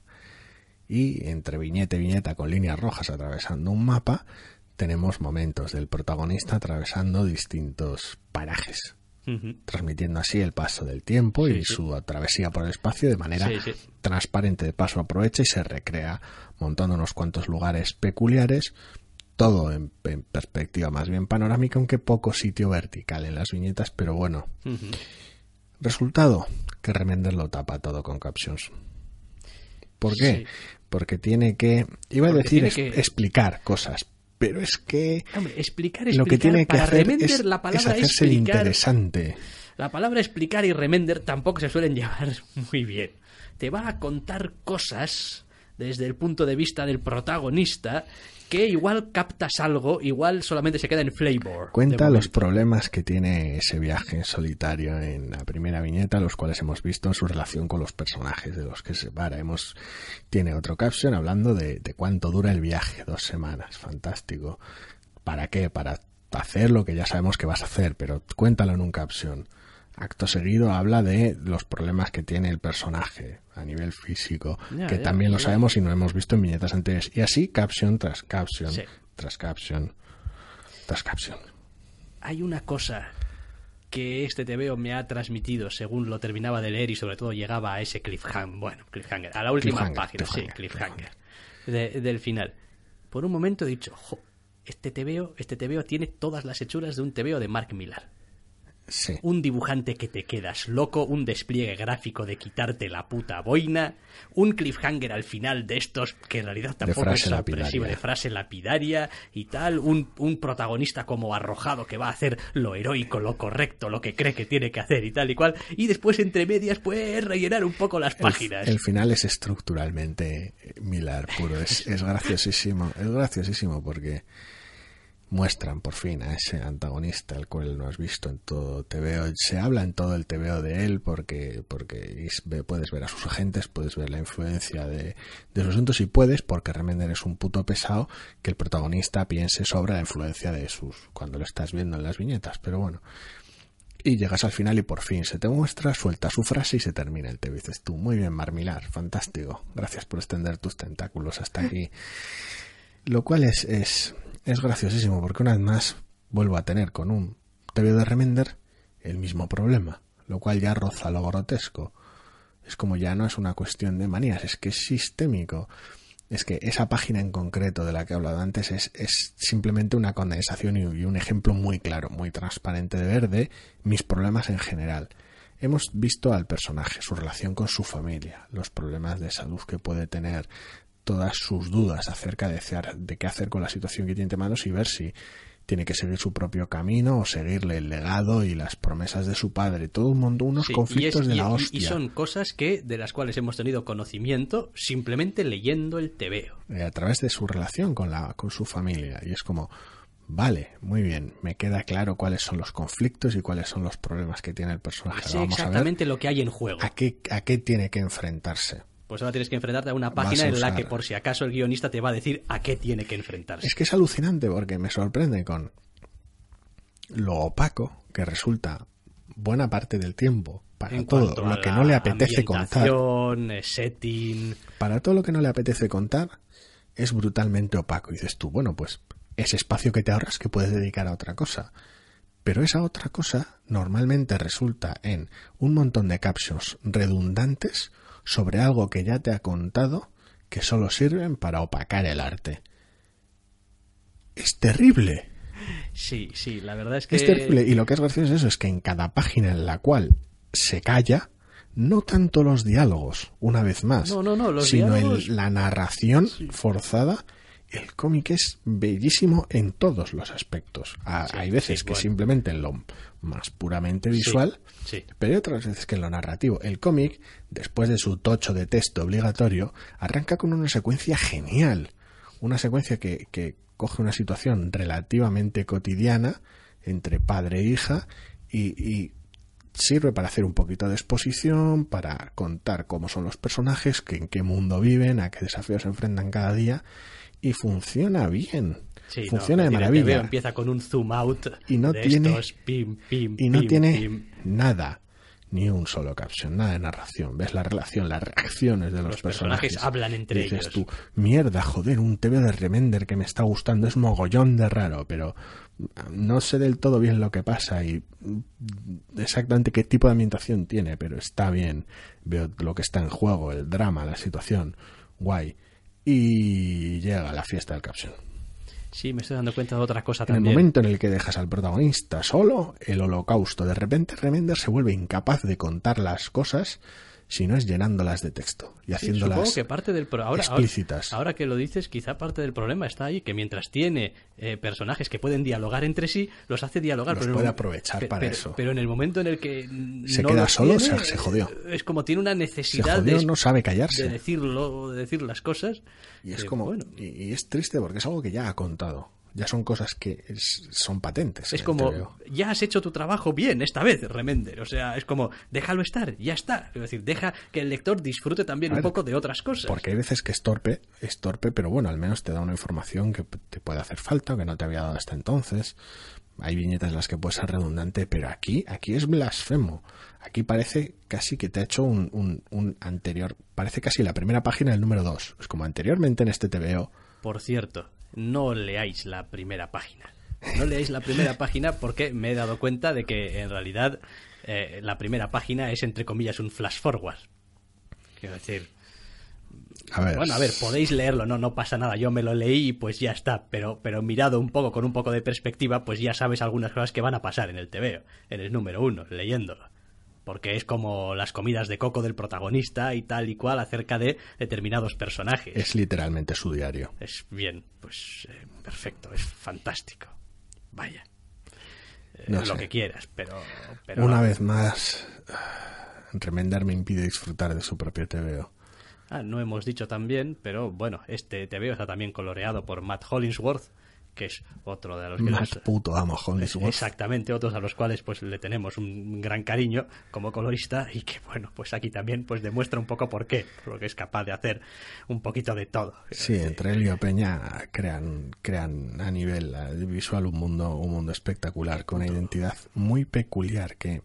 Y entre viñeta y viñeta con líneas rojas atravesando un mapa, tenemos momentos del protagonista atravesando distintos parajes transmitiendo así el paso del tiempo y su travesía por el espacio de manera transparente. De paso aprovecha y se recrea montando unos cuantos lugares peculiares, todo en, perspectiva más bien panorámica, aunque poco sitio vertical en las viñetas, pero bueno. Resultado, que Remender lo tapa todo con captions. ¿Por qué? Porque tiene que, iba a decir, explicar cosas, pero es que explicar, explicar, lo que tiene que hacer es, la palabra hacerse interesante. La palabra explicar y remender tampoco se suelen llevar muy bien. Te va a contar cosas desde el punto de vista del protagonista que igual captas algo, igual solamente se queda en flavor. Cuenta los problemas que tiene ese viaje en solitario en la primera viñeta, los cuales hemos visto en su relación con los personajes de los que se separa. Hemos, tiene otro caption hablando de, de cuánto dura el viaje, dos semanas, fantástico. ¿Para qué? Para hacer lo que ya sabemos que vas a hacer, pero cuéntalo en un caption. Acto seguido habla de los problemas que tiene el personaje a nivel físico, que también lo sabemos y no hemos visto en viñetas anteriores. Y así, caption tras caption, Sí. tras caption, tras caption. Hay una cosa que este TVO me ha transmitido según lo terminaba de leer y sobre todo llegaba a ese cliffhanger, bueno, cliffhanger, a la última Cliffhanger, página, sí, cliffhanger, cliffhanger, de- del final. Por un momento he dicho, jo, este TVO, este TVO tiene todas las hechuras de un TVO de Mark Millar. Sí. Un dibujante que te quedas loco, un despliegue gráfico de quitarte la puta boina, un cliffhanger al final de estos que en realidad tampoco es sorpresivo, de frase lapidaria y tal, un, un protagonista como arrojado que va a hacer lo heroico, lo correcto, lo que cree que tiene que hacer y tal y cual, y después entre medias puedes rellenar un poco las El- páginas. El, final es estructuralmente Milar puro, es, es graciosísimo, es graciosísimo porque muestran por fin a ese antagonista al cual no has visto en todo TVO, se habla en todo el TVO de él porque porque puedes ver a sus agentes, puedes ver la influencia de, de sus asuntos y puedes, porque Remender es un puto pesado, que el protagonista piense sobre la influencia de sus, cuando lo estás viendo en las viñetas, pero bueno, y llegas al final y por fin se te muestra, suelta su frase y se termina el te dices tú, muy bien Marmilar, fantástico, gracias por extender tus tentáculos hasta aquí. Lo cual es, es, es graciosísimo porque una vez más vuelvo a tener con un TV de Remender el mismo problema, lo cual ya roza lo grotesco. Es como ya no es una cuestión de manías, es que es sistémico. Es que esa página en concreto de la que he hablado antes es, es simplemente una condensación y, y un ejemplo muy claro, muy transparente de ver de mis problemas en general. Hemos visto al personaje, su relación con su familia, los problemas de salud que puede tener, todas sus dudas acerca de, qué hacer con la situación que tiene entre manos y ver si tiene que seguir su propio camino o seguirle el legado y las promesas de su padre. Todo un montón, unos Sí, conflictos es- de la y- hostia. Y son cosas que de las cuales hemos tenido conocimiento simplemente leyendo el TVO. eh, a través de su relación con la con su familia y es como vale muy bien me queda claro cuáles son los conflictos y cuáles son los problemas que tiene el personaje Ahora vamos a ver exactamente lo que hay en juego. a qué a qué tiene que enfrentarse Pues ahora tienes que enfrentarte a una página a en la que por si acaso el guionista te va a decir a qué tiene que enfrentarse. es que es alucinante porque me sorprende con lo opaco que resulta buena parte del tiempo para en todo lo que no le apetece contar eh, setting, para todo lo que no le apetece contar es brutalmente opaco. Y dices tú, bueno, pues ese espacio que te ahorras que puedes dedicar a otra cosa. Pero esa otra cosa normalmente resulta en un montón de captions redundantes sobre algo que ya te ha contado que solo sirven para opacar el arte. Es terrible. Sí, sí, la verdad es que Es terrible. Y lo que es gracioso es eso, es que en cada página en la cual se calla, no tanto los diálogos, una vez más, No, no, no, los sino el- diálogos- la narración forzada. El cómic es bellísimo en todos los aspectos. Ah, Sí, hay veces sí, que bueno. simplemente en lo más puramente visual, sí. pero hay otras veces que en lo narrativo. El cómic, después de su tocho de texto obligatorio, arranca con una secuencia genial. Una secuencia que, que coge una situación relativamente cotidiana entre padre e hija y, y sirve para hacer un poquito de exposición, para contar cómo son los personajes, que en qué mundo viven, a qué desafíos se enfrentan cada día y funciona bien. Sí, funciona no, de maravilla veo, empieza con un zoom out y no de tiene estos, pim, pim, y no pim, tiene pim. nada ni un solo caption, nada de narración. Ves la relación, las reacciones de los, Los personajes hablan entre Y dices ellos. tú, mierda, joder, un TV de Remender que me está gustando es mogollón de raro, pero no sé del todo bien lo que pasa y exactamente qué tipo de ambientación tiene, pero está bien. Veo lo que está en juego, el drama, la situación, guay. Y llega la fiesta del caption. Sí, me estoy dando cuenta de otra cosa En el también. momento en el que dejas al protagonista solo, el holocausto, de repente Remender se vuelve incapaz de contar las cosas si no es llenándolas de texto y Sí, haciéndolas supongo que parte del pro- ahora, explícitas. Ahora, ahora que lo dices, quizá parte del problema está ahí, que mientras tiene eh, personajes que pueden dialogar entre sí, los hace dialogar. Los pero puede aprovechar para pero- eso. Pero en el momento en el que Se no queda solo, tiene, se- se jodió. Es como tiene una se necesidad jodió, de, no sabe de callarse. decirlo, de decir las cosas. Y es que, como bueno, y, y es triste porque es algo que ya ha contado. Ya son cosas que es- son patentes. en Es el como, ya has hecho tu trabajo bien esta vez, Remender. O sea, es como, déjalo estar, ya está. Es decir, deja que el lector disfrute también un poco de otras cosas. Porque hay veces que es torpe, es torpe, pero bueno, al menos te da una información que te puede hacer falta que no te había dado hasta entonces. Hay viñetas en las que puede ser redundante, pero aquí, aquí es blasfemo. Aquí parece casi que te ha hecho un, un, un anterior, parece casi la primera página del número 2. Es como anteriormente en este TVO. Por cierto, no leáis la primera página. No leáis la primera página porque me he dado cuenta de que en realidad eh, la primera página es entre comillas un flash forward. Quiero decir, A ver, bueno, a ver, podéis leerlo, no, no pasa nada. Yo me lo leí y pues ya está. Pero, pero mirado un poco con un poco de perspectiva, pues ya sabes algunas cosas que van a pasar en el TVO, en el número uno, leyéndolo. Porque es como las comidas de coco del protagonista y tal y cual acerca de determinados personajes. es literalmente su diario. Es bien, pues eh, perfecto, es fantástico. Vaya. Eh, No lo sé. que quieras, pero... pero Una vez más, Remender me impide disfrutar de su propio TVO. Ah, no hemos dicho también, pero bueno, este TVO está también coloreado por Matt Hollingsworth, que es otro de los que... Más nos- puto amo Hollingsworth. Exactamente, otros a los cuales pues le tenemos un gran cariño como colorista y que bueno, pues aquí también pues demuestra un poco por qué, porque es capaz de hacer un poquito de todo. Sí, entre él y Opeña crean, crean a nivel eh, visual un mundo, un mundo espectacular, con una identidad muy peculiar que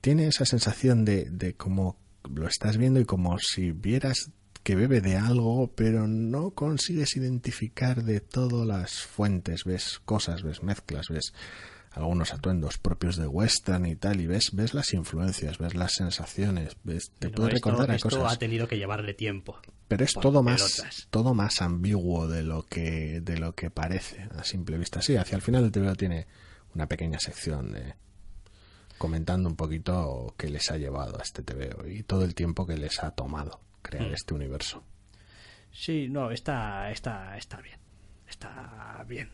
tiene esa sensación de, de como lo estás viendo y como si vieras que bebe de algo, pero no consigues identificar de todas las fuentes, ves cosas, ves mezclas, ves algunos atuendos propios de western y tal, y ves, ves las influencias, ves las sensaciones, ves, te Pero esto- recordar a esto cosas. ha tenido que llevarle tiempo. Pero es todo más, todo más ambiguo de lo que, de lo que parece a simple vista. Sí, hacia el final el TVO tiene una pequeña sección de comentando un poquito qué les ha llevado a este TVO y todo el tiempo que les ha tomado crear Mm. este universo. Sí, no, está, está, está bien. Está bien.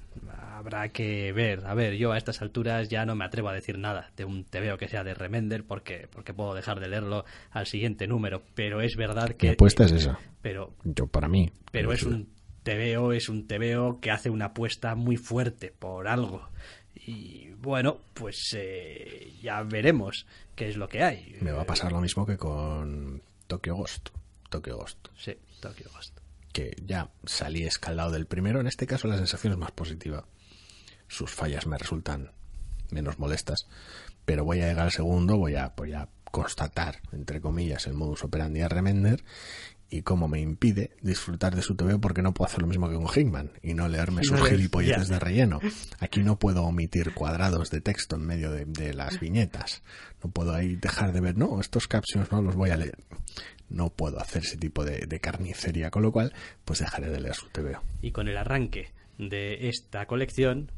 Habrá que ver. A ver, yo a estas alturas ya no me atrevo a decir nada de un TVO que sea de Remender porque, porque puedo dejar de leerlo al siguiente número. Pero es verdad que. Mi apuesta es esa. Pero, Yo, para mí. pero es un TVO, es un TVO que hace una apuesta muy fuerte por algo. Y bueno, pues eh, ya veremos qué es lo que hay. Me va a pasar lo mismo que con Tokyo Ghost. Tokyo Ghost. Sí, Tokyo Ghost. que ya salí escaldado del primero. En este caso la sensación es más positiva. Sus fallas me resultan menos molestas. Pero voy a llegar al segundo, voy a, voy a constatar, entre comillas, el modus operandi a Remender y cómo me impide disfrutar de su TV porque no puedo hacer lo mismo que con Hickman y no leerme sus no de relleno. Aquí no puedo omitir cuadrados de texto en medio de, de las viñetas. No puedo ahí dejar de ver, no, estos captions no los voy a leer. No puedo hacer ese tipo de, de carnicería, con lo cual, pues dejaré de leer su TVO. y con el arranque de esta colección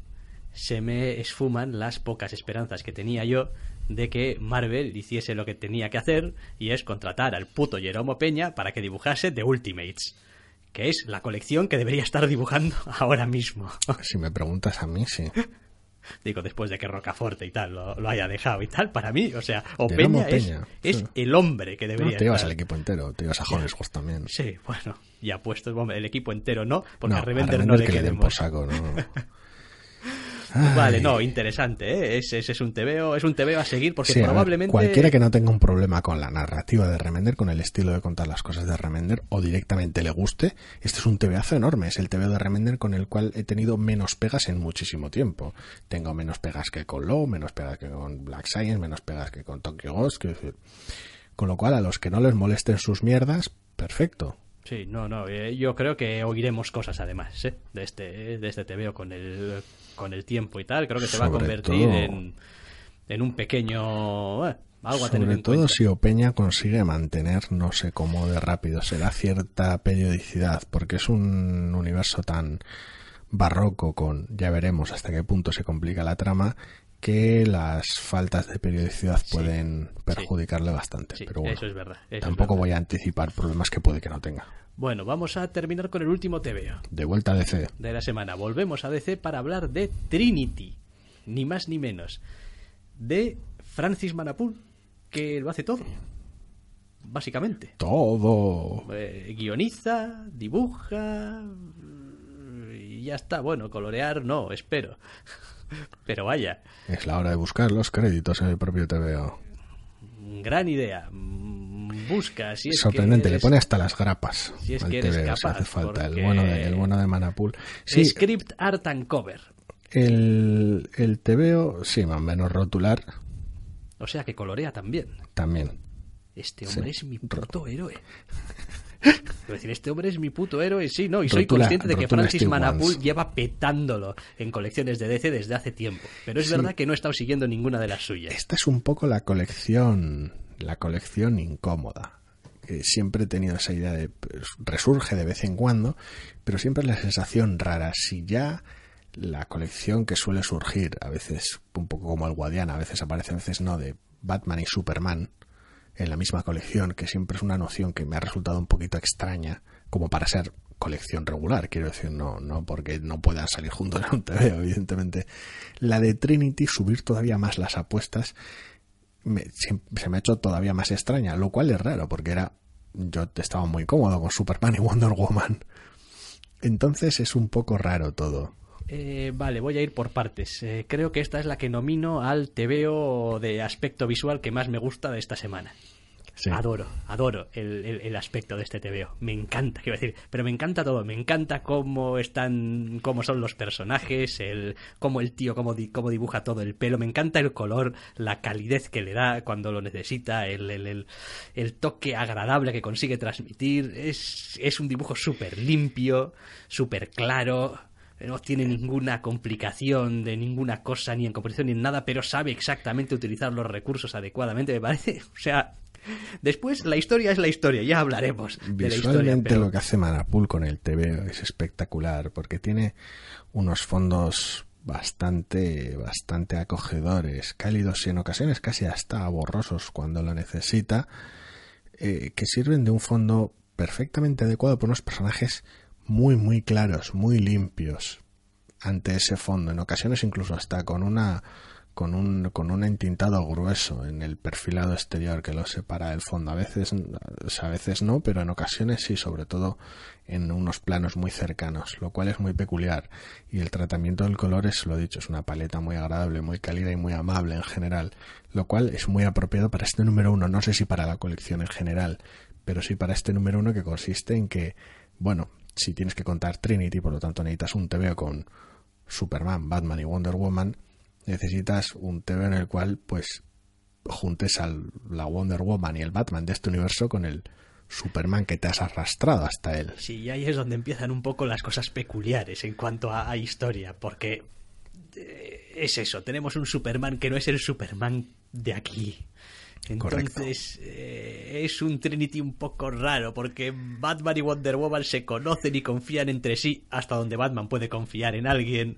se me esfuman las pocas esperanzas que tenía yo de que Marvel hiciese lo que tenía que hacer y es contratar al puto Jeromo Peña para que dibujase The Ultimates, que es la colección que debería estar dibujando ahora mismo. Si me preguntas a mí, sí. Digo, después de que Rocaforte y tal lo, lo haya dejado y tal, para mí, o sea, o Jeromo Peña, es, Peña, es sí. el hombre que No, debería te llevas estar. al equipo entero, te llevas a Hollingsworth también. Sí, bueno, ya puestos, hombre, el equipo entero no, porque no, a Revender a no Remender le que le den queremos. por saco, ¿no? Vale, no, interesante, ¿eh? Ese, ese es un TVO, es un TVO a seguir porque Sí, a ver, probablemente... cualquiera que no tenga un problema con la narrativa de Remender, con el estilo de contar las cosas de Remender, o directamente le guste, este es un TVazo enorme. Es el TVO de Remender con el cual he tenido menos pegas en muchísimo tiempo. Tengo menos pegas que con Low, menos pegas que con Black Science, menos pegas que con Tokyo Ghost. decir. Con lo cual, a los que no les molesten sus mierdas, perfecto. Sí, no, no, eh, yo creo que oiremos cosas además, ¿eh? De este, de este TVO con el, con el tiempo y tal, creo que se va a convertir todo- en, en un pequeño... eh, algo a tener Sobre en todo cuenta. si Opeña consigue mantener, no sé cómo de rápido, será cierta periodicidad, porque es un universo tan barroco con, ya veremos hasta qué punto se complica la trama, que las faltas de periodicidad pueden perjudicarle bastante. pero bueno, eso es verdad. tampoco voy a anticipar problemas que puede que no tenga. Bueno, vamos a terminar con el último TVO. De vuelta a DC. De la semana. Volvemos a DC para hablar de Trinity. Ni más ni menos. De Francis Manapul, que lo hace todo. Básicamente. Todo. Eh, guioniza, dibuja. Y ya está. Bueno, colorear no, espero. Pero vaya. Es la hora de buscar los créditos en el propio TVO. Gran idea. Busca, si es Sorprendente, le pone hasta las grapas. Si es que eres capaz, hace falta. El, bueno de, el bueno de Manapul. Script Art and Cover. El, el TVO, sí, más o menos rotular. O sea que colorea también. También. Este hombre es mi puto héroe. Es decir, este hombre es mi puto héroe, sí, no, y soy consciente de que Francis Manapul lleva petándolo en colecciones de DC desde hace tiempo. Pero es verdad que no he estado siguiendo ninguna de las suyas. Esta es un poco la colección, la colección incómoda. Que siempre he tenido esa idea de pues, resurge de vez en cuando, pero siempre es la sensación rara. Si ya la colección que suele surgir, a veces un poco como el Guadiana, a veces aparece, a veces no, de Batman y Superman, en la misma colección, que siempre es una noción que me ha resultado un poquito extraña, como para ser colección regular, quiero decir, no, no porque no puedan salir juntos en un TV, evidentemente. La de Trinity, subir todavía más las apuestas, se me ha hecho todavía más extraña, lo cual es raro, porque era, yo estaba muy cómodo con Superman y Wonder Woman. Entonces es un poco raro todo. Eh, vale, voy a ir por partes. Eh, creo que esta es la que nomino al TVO de aspecto visual que más me gusta de esta semana. Adoro, adoro el, aspecto de este TVO. Me encanta, quiero decir, pero me encanta todo. Me encanta cómo están, cómo son los personajes, el, cómo el tío, cómo, cómo dibuja todo el pelo. Me encanta el color, la calidez que le da cuando lo necesita, el, el, el toque agradable que consigue transmitir. Es, es un dibujo súper limpio, súper claro no tiene ninguna complicación de ninguna cosa, ni en composición ni en nada, pero sabe exactamente utilizar los recursos adecuadamente, me parece. O sea, después la historia es la historia, ya hablaremos de la historia. Pero... lo que hace Manapul con el TV es espectacular, porque tiene unos fondos bastante, bastante acogedores, cálidos y en ocasiones casi hasta borrosos cuando lo necesita, eh, que sirven de un fondo perfectamente adecuado por unos personajes muy, muy claros, muy limpios ante ese fondo. En ocasiones incluso hasta con una con un, con un entintado grueso en el perfilado exterior que lo separa del fondo. A veces, a veces no, pero en ocasiones sí, sobre todo en unos planos muy cercanos, lo cual es muy peculiar. Y el tratamiento del color es, lo dicho, es una paleta muy agradable, muy cálida y muy amable en general, lo cual es muy apropiado para este número uno. No sé si para la colección en general, pero sí para este número uno que consiste en que, bueno, si tienes que contar Trinity, por lo tanto necesitas un TV con Superman, Batman y Wonder Woman, necesitas un TV en el cual pues juntes a la Wonder Woman y el Batman de este universo con el Superman que te has arrastrado hasta él. Sí, y ahí es donde empiezan un poco las cosas peculiares en cuanto a, historia, porque eh, es eso, tenemos un Superman que no es el Superman de aquí. Entonces eh, es un Trinity un poco raro porque Batman y Wonder Woman se conocen y confían entre sí hasta donde Batman puede confiar en alguien.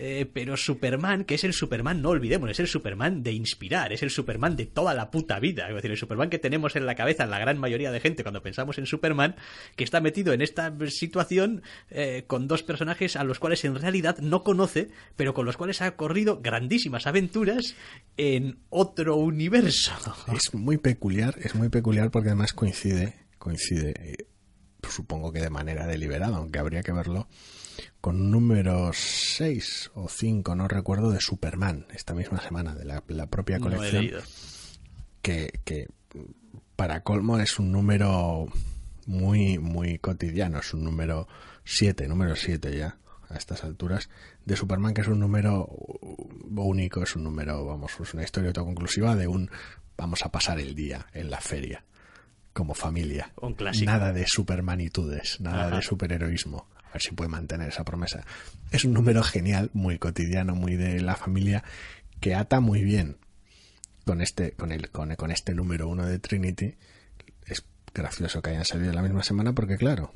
Eh, pero Superman, que es el Superman, no olvidemos, es el Superman de inspirar, es el Superman de toda la puta vida. Es decir, el Superman que tenemos en la cabeza la gran mayoría de gente cuando pensamos en Superman, que está metido en esta situación eh, con dos personajes a los cuales en realidad no conoce, pero con los cuales ha corrido grandísimas aventuras en otro universo. Es muy peculiar, es muy peculiar porque además coincide, coincide, eh, supongo que de manera deliberada, aunque habría que verlo con número 6 o 5, no recuerdo, de Superman, esta misma semana, de la, propia colección. que, que para colmo es un número muy, muy cotidiano, es un número 7, número 7 ya, a estas alturas, de Superman, que es un número único, es un número, vamos, es una historia autoconclusiva de un vamos a pasar el día en la feria como familia. Un clásico. Nada de supermanitudes, nada de superheroísmo ver si puede mantener esa promesa. Es un número genial, muy cotidiano, muy de la familia, que ata muy bien con este, con el, con, con este número uno de Trinity. Es gracioso que hayan salido la misma semana porque, claro,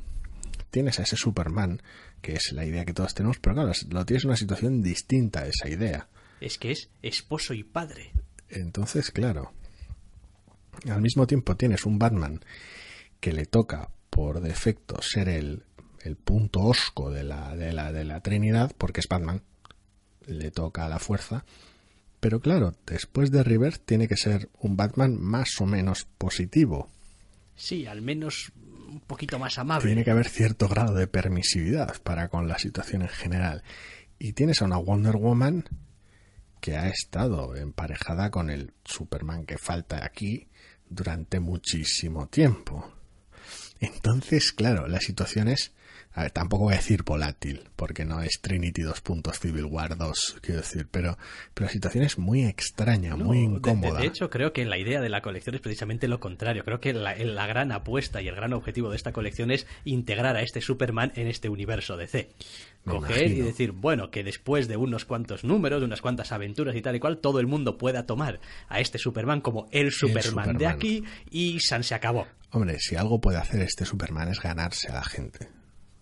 tienes a ese Superman, que es la idea que todos tenemos, pero claro, lo tienes en una situación distinta a esa idea. Es que es esposo y padre. Entonces, claro, al mismo tiempo tienes un Batman que le toca por defecto ser el, el punto osco de la, de, la, de la Trinidad, porque es Batman, le toca a la fuerza, pero claro, después de River tiene que ser un Batman más o menos positivo. Sí, al menos un poquito más amable. Tiene que haber cierto grado de permisividad para con la situación en general. Y tienes a una Wonder Woman que ha estado emparejada con el Superman que falta aquí durante muchísimo tiempo. Entonces, claro, la situación es a ver, tampoco voy a decir volátil, porque no es Trinity 2. Civil War 2, quiero decir, pero, pero la situación es muy extraña, muy incómoda. De, hecho, creo que la idea de la colección es precisamente lo contrario. Creo que la, la, gran apuesta y el gran objetivo de esta colección es integrar a este Superman en este universo DC. Coger y decir, bueno, que después de unos cuantos números, de unas cuantas aventuras y tal y cual, todo el mundo pueda tomar a este Superman como el Superman, de aquí y San se acabó. Hombre, si algo puede hacer este Superman es ganarse a la gente.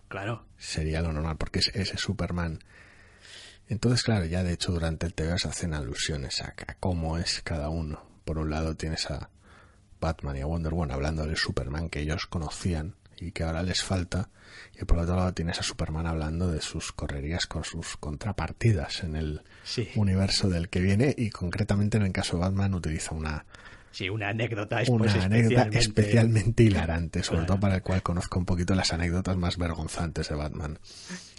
Claro. Sería lo normal, porque es ese Superman. Entonces, claro, ya de hecho durante el TV se hacen alusiones a, cómo es cada uno. Por un lado tienes a Batman y a Wonder Woman hablando del Superman que ellos conocían y que ahora les falta. Y por otro lado tienes a Superman hablando de sus correrías con sus contrapartidas en el universo del que viene y concretamente en el caso de Batman utiliza una Sí, una anécdota, una anécdota especialmente... hilarante, sobre todo para el cual conozco un poquito las anécdotas más vergonzantes de Batman.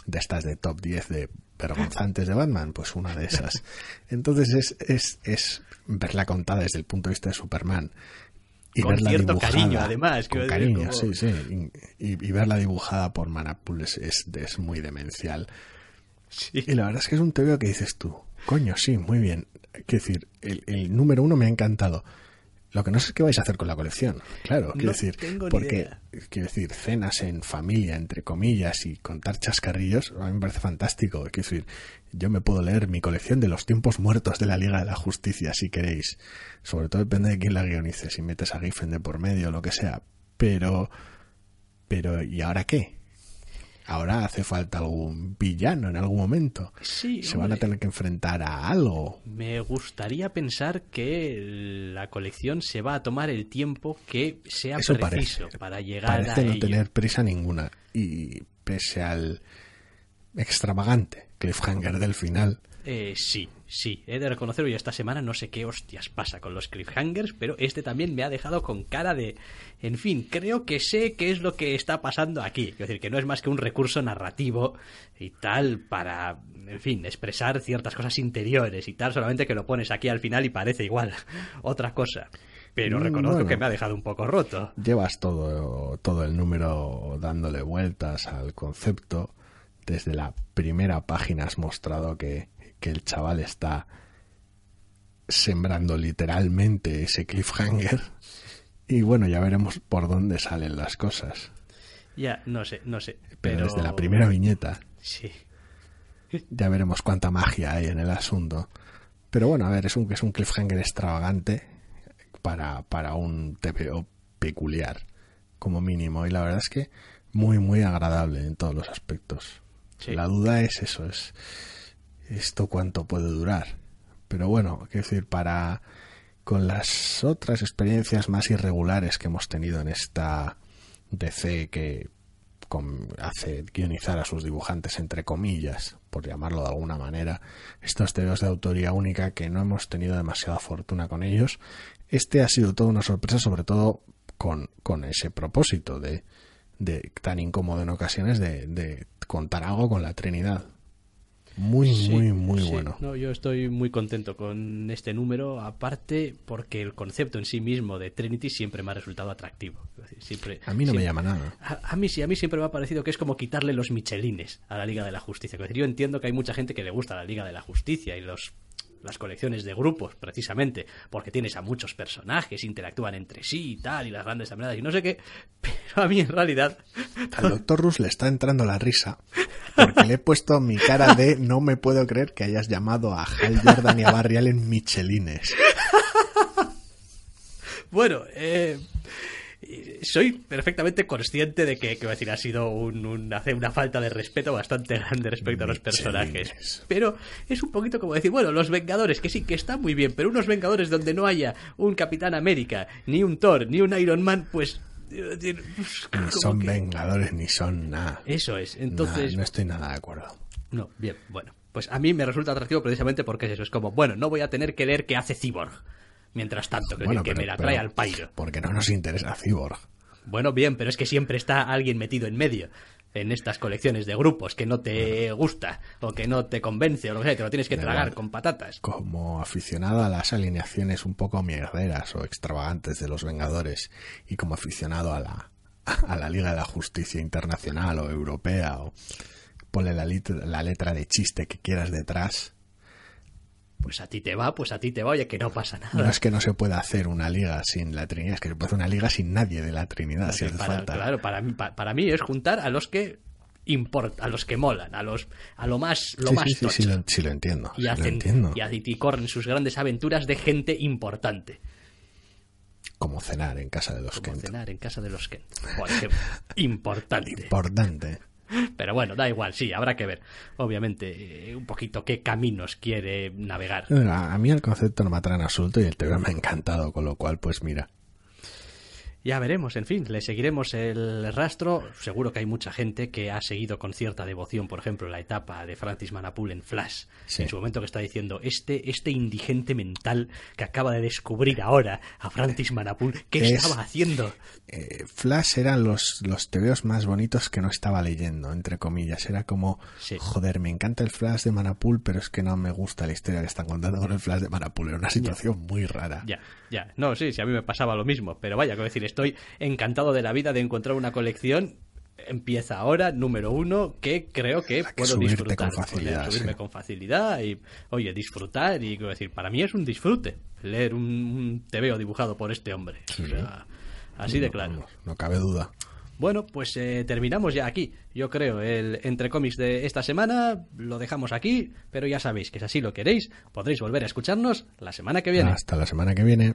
De estas de top 10 de vergonzantes de Batman, pues una de esas. Entonces es, es, es verla contada desde el punto de vista de Superman. Y con verla cierto cariño, además. Con cariño, sí, sí. Y, verla dibujada por Manapul es, es, muy demencial. Y la verdad es que es un TVO que dices tú, coño, sí, muy bien. Quiero decir, el, el número uno me ha encantado lo que no sé qué vais a hacer con la colección. Claro, quiero decir, porque quiero decir, cenas en familia, entre comillas, y contar chascarrillos, a mí me parece fantástico. Quiero decir, yo me puedo leer mi colección de los tiempos muertos de la Liga de la Justicia, si queréis. Sobre todo depende de quién la guionice, si metes a Giffen de por medio o lo que sea. Pero, pero, ¿y ahora qué? Ahora hace falta algún villano en algún momento. Sí, Se van a tener que enfrentar a algo. Me gustaría pensar que la colección se va a tomar el tiempo que sea preciso para llegar parece no tener prisa ninguna. Y pese al extravagante cliffhanger del final. Eh, sí, sí, he de reconocerlo y esta semana no sé qué hostias pasa con los cliffhangers, pero este también me ha dejado con cara de... En fin, creo que sé qué es lo que está pasando aquí. Es decir, que no es más que un recurso narrativo y tal para, en fin, expresar ciertas cosas interiores y tal, solamente que lo pones aquí al final y parece igual otra cosa. Pero mm, reconozco que me ha dejado un poco roto. Llevas todo, todo el número dándole vueltas al concepto. Desde la primera página has mostrado que que el chaval está sembrando literalmente ese cliffhanger. Y bueno, ya veremos por dónde salen las cosas. Ya, no sé, no sé. Pero, desde la primera viñeta. Sí. Ya veremos cuánta magia hay en el asunto. Pero bueno, a ver, es un, es un cliffhanger extravagante para, para un TPO peculiar, como mínimo. Y la verdad es que muy, muy agradable en todos los aspectos. La duda es eso, es esto cuánto puede durar. Pero bueno, quiero decir, para con las otras experiencias más irregulares que hemos tenido en esta DC que hace guionizar a sus dibujantes entre comillas, por llamarlo de alguna manera, estos teos de autoría única que no hemos tenido demasiada fortuna con ellos, este ha sido toda una sorpresa, sobre todo con, con ese propósito de, de tan incómodo en ocasiones de contar algo con la Trinidad. Muy, muy, muy bueno. No, yo estoy muy contento con este número, aparte porque el concepto en sí mismo de Trinity siempre me ha resultado atractivo. Siempre, a mí no me llama nada. A, mí sí, a mí siempre me ha parecido que es como quitarle los michelines a la Liga de la Justicia. yo entiendo que hay mucha gente que le gusta la Liga de la Justicia y los las colecciones de grupos, precisamente, porque tienes a muchos personajes, interactúan entre sí y tal, y las grandes amenazas y no sé qué, pero a mí en realidad... Al doctor Rus le está entrando la risa, porque le he puesto mi cara de no me puedo creer que hayas llamado a Hal Jordan y a Barry en Michelines. bueno, eh soy perfectamente consciente de que, que decir, ha sido un, un, hace una falta de respeto bastante grande respecto a los personajes. Pero es un poquito como decir, bueno, los Vengadores, que sí, que están muy bien, pero unos Vengadores donde no haya un Capitán América, ni un Thor, ni un Iron Man, pues ni son vengadores ni son nada. Eso es. Entonces. no estoy nada de acuerdo. No, bien, bueno. Pues a mí me resulta atractivo precisamente porque es eso. Es como, bueno, no voy a tener que leer qué hace Cyborg. Mientras tanto, que, que me la trae al pairo. Porque no nos interesa Cyborg. Bueno, bien, pero es que siempre está alguien metido en medio en estas colecciones de grupos que no te gusta o que no te convence o lo que sea, te lo tienes que tragar con patatas. Como aficionado a las alineaciones un poco mierderas o extravagantes de los Vengadores y como aficionado a la, a la Liga de la Justicia Internacional o Europea o ponle la, la letra de chiste que quieras detrás, pues a ti te va, pues a ti te va, oye, que no pasa nada. No es que no se pueda hacer una liga sin la Trinidad, es que se puede hacer una liga sin nadie de la Trinidad, si hace falta. Claro, para mí, para, mí es juntar a los que importa, a los que molan, a los a lo más lo más sí, sí, sí, lo, entiendo. Y hacen, entiendo. y a corren sus grandes aventuras de gente importante. Como cenar en casa de los Como Kent. cenar en casa de los Kent. Por ejemplo. importante. Importante. Pero bueno, da igual, sí, habrá que ver, obviamente, eh, un poquito qué caminos quiere navegar. A mí el concepto no me atrae en absoluto y el tema me ha encantado, con lo cual, pues mira, ya veremos, en fin, le seguiremos el rastro. Seguro que hay mucha gente que ha seguido con cierta devoción, por ejemplo, la etapa de Francis Manapul en Flash. En su momento que está diciendo, este, este indigente mental que acaba de descubrir ahora a Francis Manapul, ¿qué estaba haciendo? Eh, Flash eran los, los tebeos más bonitos que no estaba leyendo, entre comillas. Era como, joder, me encanta el Flash de Manapul, pero es que no me gusta la historia que están contando con el Flash de Manapul. Era una situación muy rara. Ya, ya. No, sí, sí, a mí me pasaba lo mismo. Pero vaya, que decir, estoy encantado de la vida de encontrar una colección empieza ahora, número uno, que creo que, puedo disfrutar. Con facilidad, subirme con facilidad y, oye, disfrutar. Y quiero decir, para mí es un disfrute leer un, TVO dibujado por este hombre. así de claro. No, cabe duda. Bueno, pues eh, terminamos ya aquí. Yo creo el entre cómics de esta semana lo dejamos aquí, pero ya sabéis que si así lo queréis, podréis volver a escucharnos la semana que viene. Hasta la semana que viene.